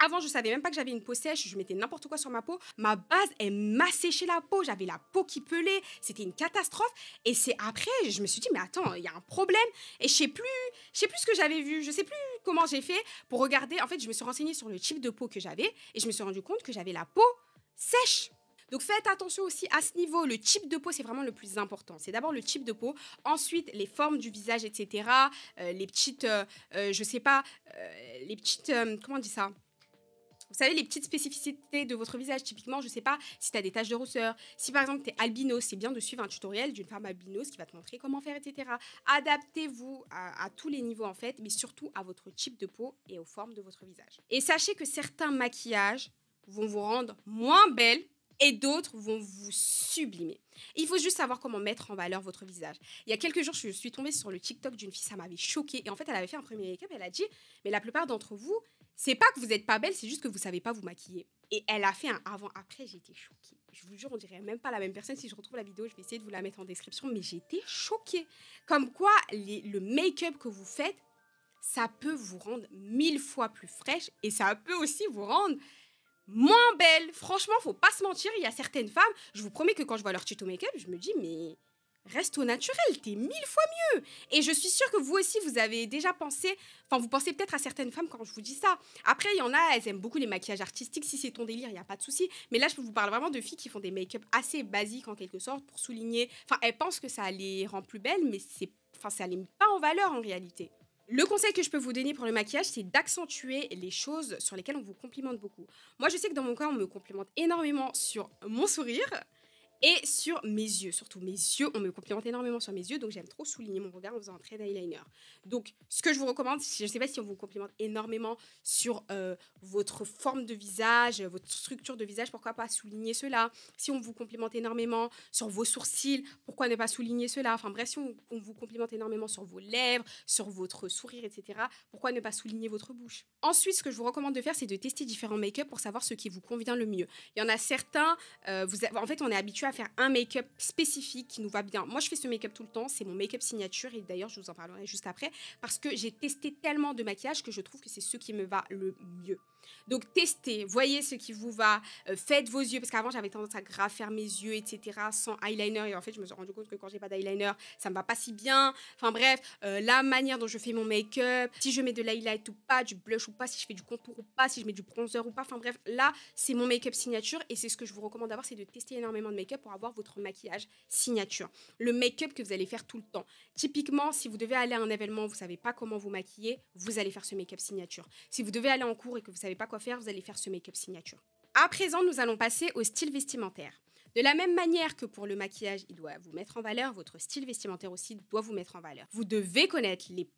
Avant, je savais même pas que j'avais une peau sèche, je mettais n'importe quoi sur ma peau. Ma base, elle m'a séché la peau, j'avais la peau qui pelait, c'était une catastrophe. Et c'est après, je me suis dit, mais attends, il y a un problème. Et je sais plus, je sais plus ce que j'avais vu, je sais plus comment j'ai fait pour regarder. En fait, je me suis renseignée sur le type de peau que j'avais et je me suis rendu compte que j'avais la peau sèche. Donc faites attention aussi à ce niveau. Le type de peau, c'est vraiment le plus important. C'est d'abord le type de peau, ensuite les formes du visage, etc. Euh, les petites, euh, euh, je sais pas, les petites, comment on dit ça? Vous savez, les petites spécificités de votre visage, typiquement, je sais pas si tu as des taches de rousseur, si par exemple tu es albinos, c'est bien de suivre un tutoriel d'une femme albinos qui va te montrer comment faire, etc. Adaptez-vous à, à, tous les niveaux en fait, mais surtout à votre type de peau et aux formes de votre visage. Et sachez que certains maquillages vont vous rendre moins belle et d'autres vont vous sublimer. Il faut juste savoir comment mettre en valeur votre visage. Il y a quelques jours, je suis tombée sur le TikTok d'une fille, ça m'avait choquée. Et en fait, elle avait fait un premier make-up, elle a dit, mais la plupart d'entre vous, c'est pas que vous n'êtes pas belle, c'est juste que vous savez pas vous maquiller. Et elle a fait un avant-après, j'étais choquée. Je vous jure, on dirait même pas la même personne. Si je retrouve la vidéo, je vais essayer de vous la mettre en description, mais j'étais choquée. Comme quoi, le make-up que vous faites, ça peut vous rendre mille fois plus fraîche et ça peut aussi vous rendre moins belle. Franchement, faut pas se mentir, il y a certaines femmes, je vous promets que quand je vois leur tuto make-up, je me dis, mais reste au naturel, t'es mille fois mieux. Et je suis sûre que vous aussi, vous avez déjà pensé, enfin, vous pensez peut-être à certaines femmes quand je vous dis ça. Après, il y en a, elles aiment beaucoup les maquillages artistiques. Si c'est ton délire, il n'y a pas de souci. Mais là, je vous parle vraiment de filles qui font des make-up assez basiques en quelque sorte pour souligner. Enfin, elles pensent que ça les rend plus belles, mais c'est, enfin, ça les met pas en valeur en réalité. Le conseil que je peux vous donner pour le maquillage, c'est d'accentuer les choses sur lesquelles on vous complimente beaucoup. Moi, je sais que dans mon cas, on me complimente énormément sur mon sourire Et sur mes yeux, surtout mes yeux, on me complimente énormément sur mes yeux, donc j'aime trop souligner mon regard en faisant un trait d'eyeliner. Donc, ce que je vous recommande, je ne sais pas si on vous complimente énormément sur euh, votre forme de visage, votre structure de visage, pourquoi pas souligner cela? Si on vous complimente énormément sur vos sourcils, pourquoi ne pas souligner cela? Enfin bref, si on, vous complimente énormément sur vos lèvres, sur votre sourire, etc., pourquoi ne pas souligner votre bouche? Ensuite, ce que je vous recommande de faire, c'est de tester différents make-up pour savoir ce qui vous convient le mieux. Il y en a certains, euh, vous en fait, on est habitué à faire un make-up spécifique qui nous va bien. Moi, je fais ce make-up tout le temps, c'est mon make-up signature et d'ailleurs, je vous en parlerai juste après parce que j'ai testé tellement de maquillage que je trouve que c'est ce qui me va le mieux. Donc testez, voyez ce qui vous va, euh, faites vos yeux, parce qu'avant j'avais tendance à grave faire mes yeux, etc., sans eyeliner, et en fait je me suis rendu compte que quand j'ai pas d'eyeliner, ça me va pas si bien. Enfin bref, euh, la manière dont je fais mon make-up, si je mets de l'highlight ou pas, du blush ou pas, si je fais du contour ou pas, si je mets du bronzer ou pas, enfin bref, là c'est mon make-up signature, et c'est ce que je vous recommande d'avoir, c'est de tester énormément de make-up pour avoir votre maquillage signature. Le make-up que vous allez faire tout le temps. Typiquement, si vous devez aller à un événement, vous savez pas comment vous maquiller, vous allez faire ce make-up signature. Si vous devez aller en cours et que vous savez pas quoi faire, vous allez faire ce make-up signature. À présent, nous allons passer au style vestimentaire. De la même manière que pour le maquillage, il doit vous mettre en valeur, votre style vestimentaire aussi doit vous mettre en valeur. Vous devez connaître les,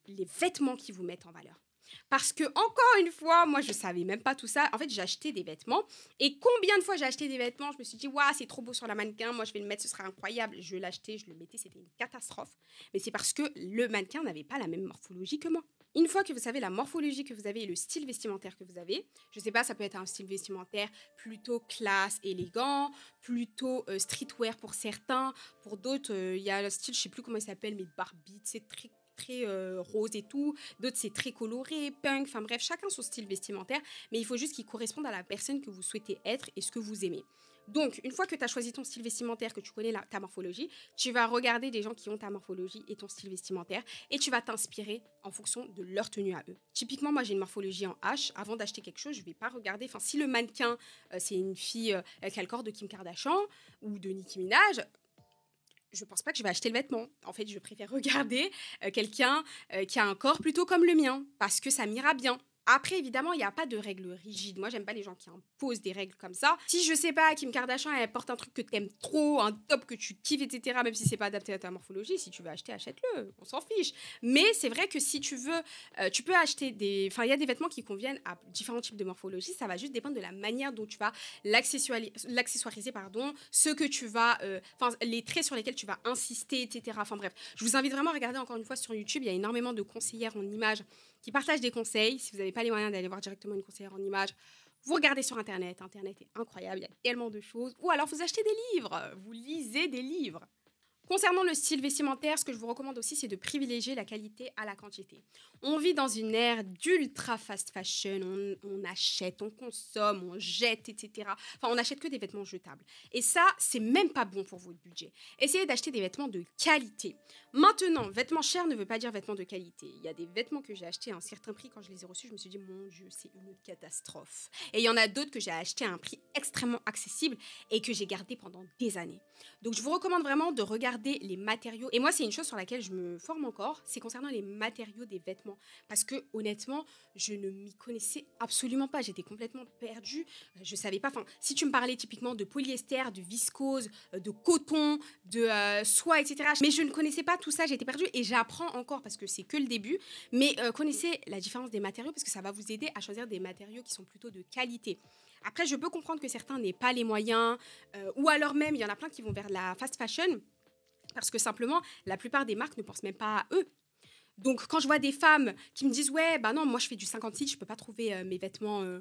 vêtements qui vous mettent en valeur. Parce que, encore une fois, moi, je savais même pas tout ça. En fait, j'ai acheté des vêtements. Et combien de fois j'ai acheté des vêtements Je me suis dit, waouh, c'est trop beau sur la mannequin. Moi, je vais le mettre, ce sera incroyable. Je l'achetais, je le mettais, c'était une catastrophe. Mais c'est parce que le mannequin n'avait pas la même morphologie que moi. Une fois que vous savez la morphologie que vous avez et le style vestimentaire que vous avez, je sais pas, ça peut être un style vestimentaire plutôt classe, élégant, plutôt euh, streetwear pour certains, pour d'autres, euh, il y a le style, je sais plus comment il s'appelle, mais Barbie, c'est très très euh, rose et tout, d'autres c'est très coloré, punk, enfin bref, chacun son style vestimentaire, mais il faut juste qu'il corresponde à la personne que vous souhaitez être et ce que vous aimez. Donc, une fois que tu as choisi ton style vestimentaire, que tu connais ta morphologie, tu vas regarder des gens qui ont ta morphologie et ton style vestimentaire et tu vas t'inspirer en fonction de leur tenue à eux. Typiquement, moi, j'ai une morphologie en H. Avant d'acheter quelque chose, je vais pas regarder. Enfin, si le mannequin, euh, c'est une fille euh, qui a le corps de Kim Kardashian ou de Nicki Minaj, je pense pas que je vais acheter le vêtement. En fait, je préfère regarder euh, quelqu'un qui a un corps plutôt comme le mien parce que ça m'ira bien. Après, évidemment, il n'y a pas de règles rigides. Moi, j'aime pas les gens qui imposent des règles comme ça. Si je sais pas, Kim Kardashian, elle porte un truc que tu aimes trop, un top que tu kiffes, etc., même si c'est pas adapté à ta morphologie, si tu veux acheter, achète-le. On s'en fiche. Mais c'est vrai que si tu veux, euh, tu peux acheter des. Enfin, il y a des vêtements qui conviennent à différents types de morphologie. Ça va juste dépendre de la manière dont tu vas l'accessoiriser, pardon, ce que tu vas. Euh, enfin, les traits sur lesquels tu vas insister, etc. Enfin, bref. Je vous invite vraiment à regarder encore une fois sur YouTube. Il y a énormément de conseillères en images qui partagent des conseils. Si vous n'avez pas les moyens d'aller voir directement une conseillère en images, vous regardez sur Internet. Internet est incroyable, il y a tellement de choses. Ou alors vous achetez des livres, vous lisez des livres. Concernant le style vestimentaire, ce que je vous recommande aussi, c'est de privilégier la qualité à la quantité. On vit dans une ère d'ultra fast fashion, on, achète, on consomme, on jette, etc. Enfin, on n'achète que des vêtements jetables. Et ça, c'est même pas bon pour votre budget. Essayez d'acheter des vêtements de qualité. Maintenant, vêtements chers ne veut pas dire vêtements de qualité. Il y a des vêtements que j'ai achetés à un certain prix, quand je les ai reçus, je me suis dit, mon Dieu, c'est une catastrophe. Et il y en a d'autres que j'ai achetés à un prix extrêmement accessible et que j'ai gardé pendant des années. Donc, je vous recommande vraiment de regarder les matériaux. Et moi, c'est une chose sur laquelle je me forme encore, c'est concernant les matériaux des vêtements. Parce que honnêtement, je ne m'y connaissais absolument pas. J'étais complètement perdue. Je savais pas. Enfin, si tu me parlais typiquement de polyester, de viscose, euh, de coton, de euh, soie, etc. Mais je ne connaissais pas tout ça. J'étais perdue et j'apprends encore parce que c'est que le début. Mais euh, connaissez la différence des matériaux parce que ça va vous aider à choisir des matériaux qui sont plutôt de qualité. Après, je peux comprendre que certains n'aient pas les moyens, ou alors même, il y en a plein qui vont vers la fast fashion parce que simplement, la plupart des marques ne pensent même pas à eux. Donc, quand je vois des femmes qui me disent Ouais, bah non, moi je fais du 56, je peux pas trouver euh, mes vêtements euh,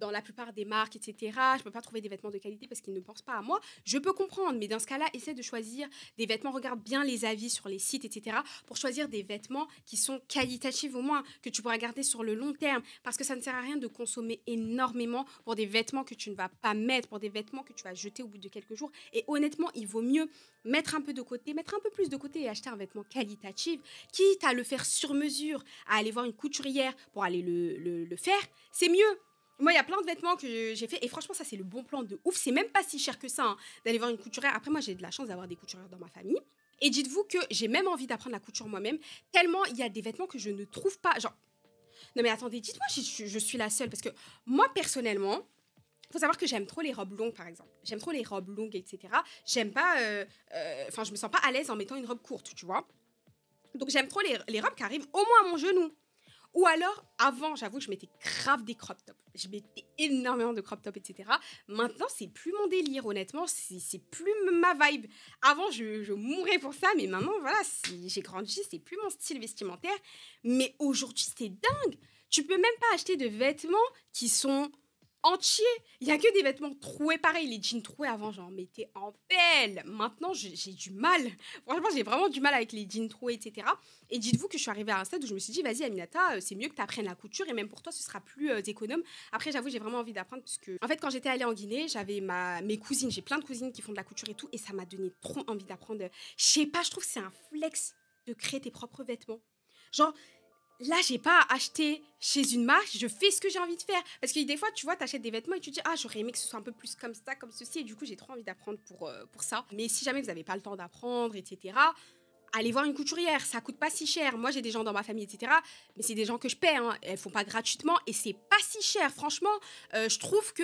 dans la plupart des marques, etc. Je peux pas trouver des vêtements de qualité parce qu'ils ne pensent pas à moi. Je peux comprendre, mais dans ce cas-là, essaie de choisir des vêtements. Regarde bien les avis sur les sites, etc. Pour choisir des vêtements qui sont qualitatifs au moins, que tu pourras garder sur le long terme. Parce que ça ne sert à rien de consommer énormément pour des vêtements que tu ne vas pas mettre, pour des vêtements que tu vas jeter au bout de quelques jours. Et honnêtement, il vaut mieux mettre un peu de côté, mettre un peu plus de côté et acheter un vêtement qualitatif, quitte à le faire sur mesure, à aller voir une couturière pour aller le, le, le faire, c'est mieux. Moi, il y a plein de vêtements que j'ai fait et franchement, ça c'est le bon plan de ouf. C'est même pas si cher que ça hein, d'aller voir une couturière. Après, moi, j'ai de la chance d'avoir des couturières dans ma famille. Et dites-vous que j'ai même envie d'apprendre la couture moi-même, tellement il y a des vêtements que je ne trouve pas. Genre, non mais attendez, dites-moi, je, je suis la seule parce que moi personnellement, faut savoir que j'aime trop les robes longues, par exemple. J'aime trop les robes longues, etc. J'aime pas. euh, euh, Enfin, je me sens pas à l'aise en mettant une robe courte, tu vois. Donc, j'aime trop les, les robes qui arrivent au moins à mon genou. Ou alors, avant, j'avoue, je mettais grave des crop tops. Je mettais énormément de crop tops, etc. Maintenant, c'est plus mon délire, honnêtement. C'est plus ma vibe. Avant, je, je mourrais pour ça, mais maintenant, voilà, j'ai grandi, c'est plus mon style vestimentaire. Mais aujourd'hui, c'est dingue. Tu peux même pas acheter de vêtements qui sont entiers. Il y a que des vêtements troués pareil. Les jeans troués avant, j'en mettais en pelle. Maintenant, j'ai j'ai du mal. Franchement, j'ai vraiment du mal avec les jeans troués, etc. Et dites-vous que je suis arrivée à un stade où je me suis dit, vas-y, Aminata, euh, c'est mieux que tu apprennes la couture et même pour toi, ce sera plus euh, économe. Après, j'avoue, j'ai vraiment envie d'apprendre parce que, en fait, quand j'étais allée en Guinée, j'avais ma... mes cousines, j'ai plein de cousines qui font de la couture et tout, et ça m'a donné trop envie d'apprendre. Je sais pas, je trouve que c'est un flex de créer tes propres vêtements. Genre, là, j'ai pas à acheter chez une marque, je fais ce que j'ai envie de faire. Parce que des fois, tu vois, t'achètes des vêtements et tu te dis, ah, j'aurais aimé que ce soit un peu plus comme ça, comme ceci, et du coup, j'ai trop envie d'apprendre pour, euh, pour ça. Mais si jamais vous n'avez pas le temps d'apprendre, etc., allez voir une couturière, ça coûte pas si cher. Moi, j'ai des gens dans ma famille, etc., mais c'est des gens que je paie, hein. elles font pas gratuitement, et c'est pas si cher. Franchement, euh, je trouve que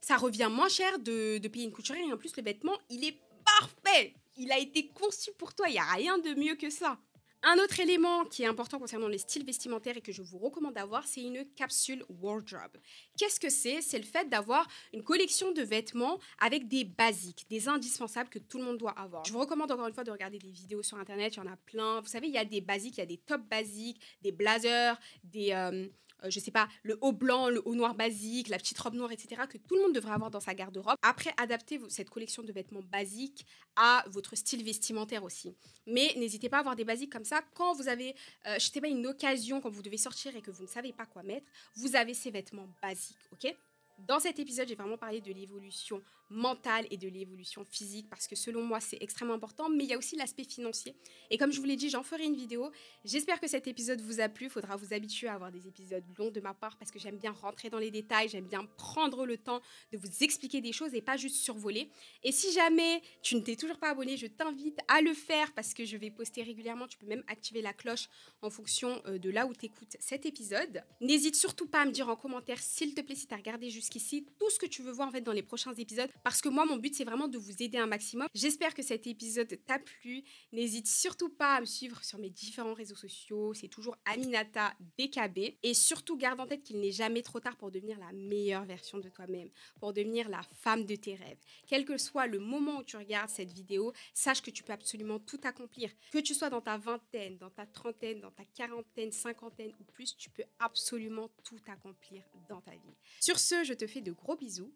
ça revient moins cher de, de payer une couturière, et en plus, le vêtement, il est parfait. Il a été conçu pour toi, il y a rien de mieux que ça. Un autre élément qui est important concernant les styles vestimentaires et que je vous recommande d'avoir, c'est une capsule wardrobe. Qu'est-ce que c'est? C'est le fait d'avoir une collection de vêtements avec des basiques, des indispensables que tout le monde doit avoir. Je vous recommande encore une fois de regarder des vidéos sur internet, il y en a plein. Vous savez, il y a des basiques, il y a des tops basiques, des blazers, des... euh, euh, je sais pas, le haut blanc, le haut noir basique, la petite robe noire, etc., que tout le monde devrait avoir dans sa garde-robe. Après, adaptez cette collection de vêtements basiques à votre style vestimentaire aussi. Mais n'hésitez pas à avoir des basiques comme ça. Quand vous avez, euh, je sais pas, une occasion, quand vous devez sortir et que vous ne savez pas quoi mettre, vous avez ces vêtements basiques, ok? Dans cet épisode, j'ai vraiment parlé de l'évolution mentale et de l'évolution physique parce que selon moi, c'est extrêmement important, mais il y a aussi l'aspect financier. Et comme je vous l'ai dit, j'en ferai une vidéo. J'espère que cet épisode vous a plu. Il faudra vous habituer à avoir des épisodes longs de ma part parce que j'aime bien rentrer dans les détails, j'aime bien prendre le temps de vous expliquer des choses et pas juste survoler. Et si jamais tu ne t'es toujours pas abonné, je t'invite à le faire parce que je vais poster régulièrement. Tu peux même activer la cloche en fonction euh, de là où tu écoutes cet épisode. N'hésite surtout pas à me dire en commentaire, s'il te plaît, si tu as regardé jusqu'ici, tout ce que tu veux voir en fait dans les prochains épisodes. Parce que moi, mon but, c'est vraiment de vous aider un maximum. J'espère que cet épisode t'a plu. N'hésite surtout pas à me suivre sur mes différents réseaux sociaux. C'est toujours Aminata BKB. Et surtout, garde en tête qu'il n'est jamais trop tard pour devenir la meilleure version de toi-même, pour devenir la femme de tes rêves. Quel que soit le moment où tu regardes cette vidéo, sache que tu peux absolument tout accomplir. Que tu sois dans ta vingtaine, dans ta trentaine, dans ta quarantaine, cinquantaine ou plus, tu peux absolument tout accomplir dans ta vie. Sur ce, je te fais de gros bisous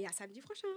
et à samedi prochain.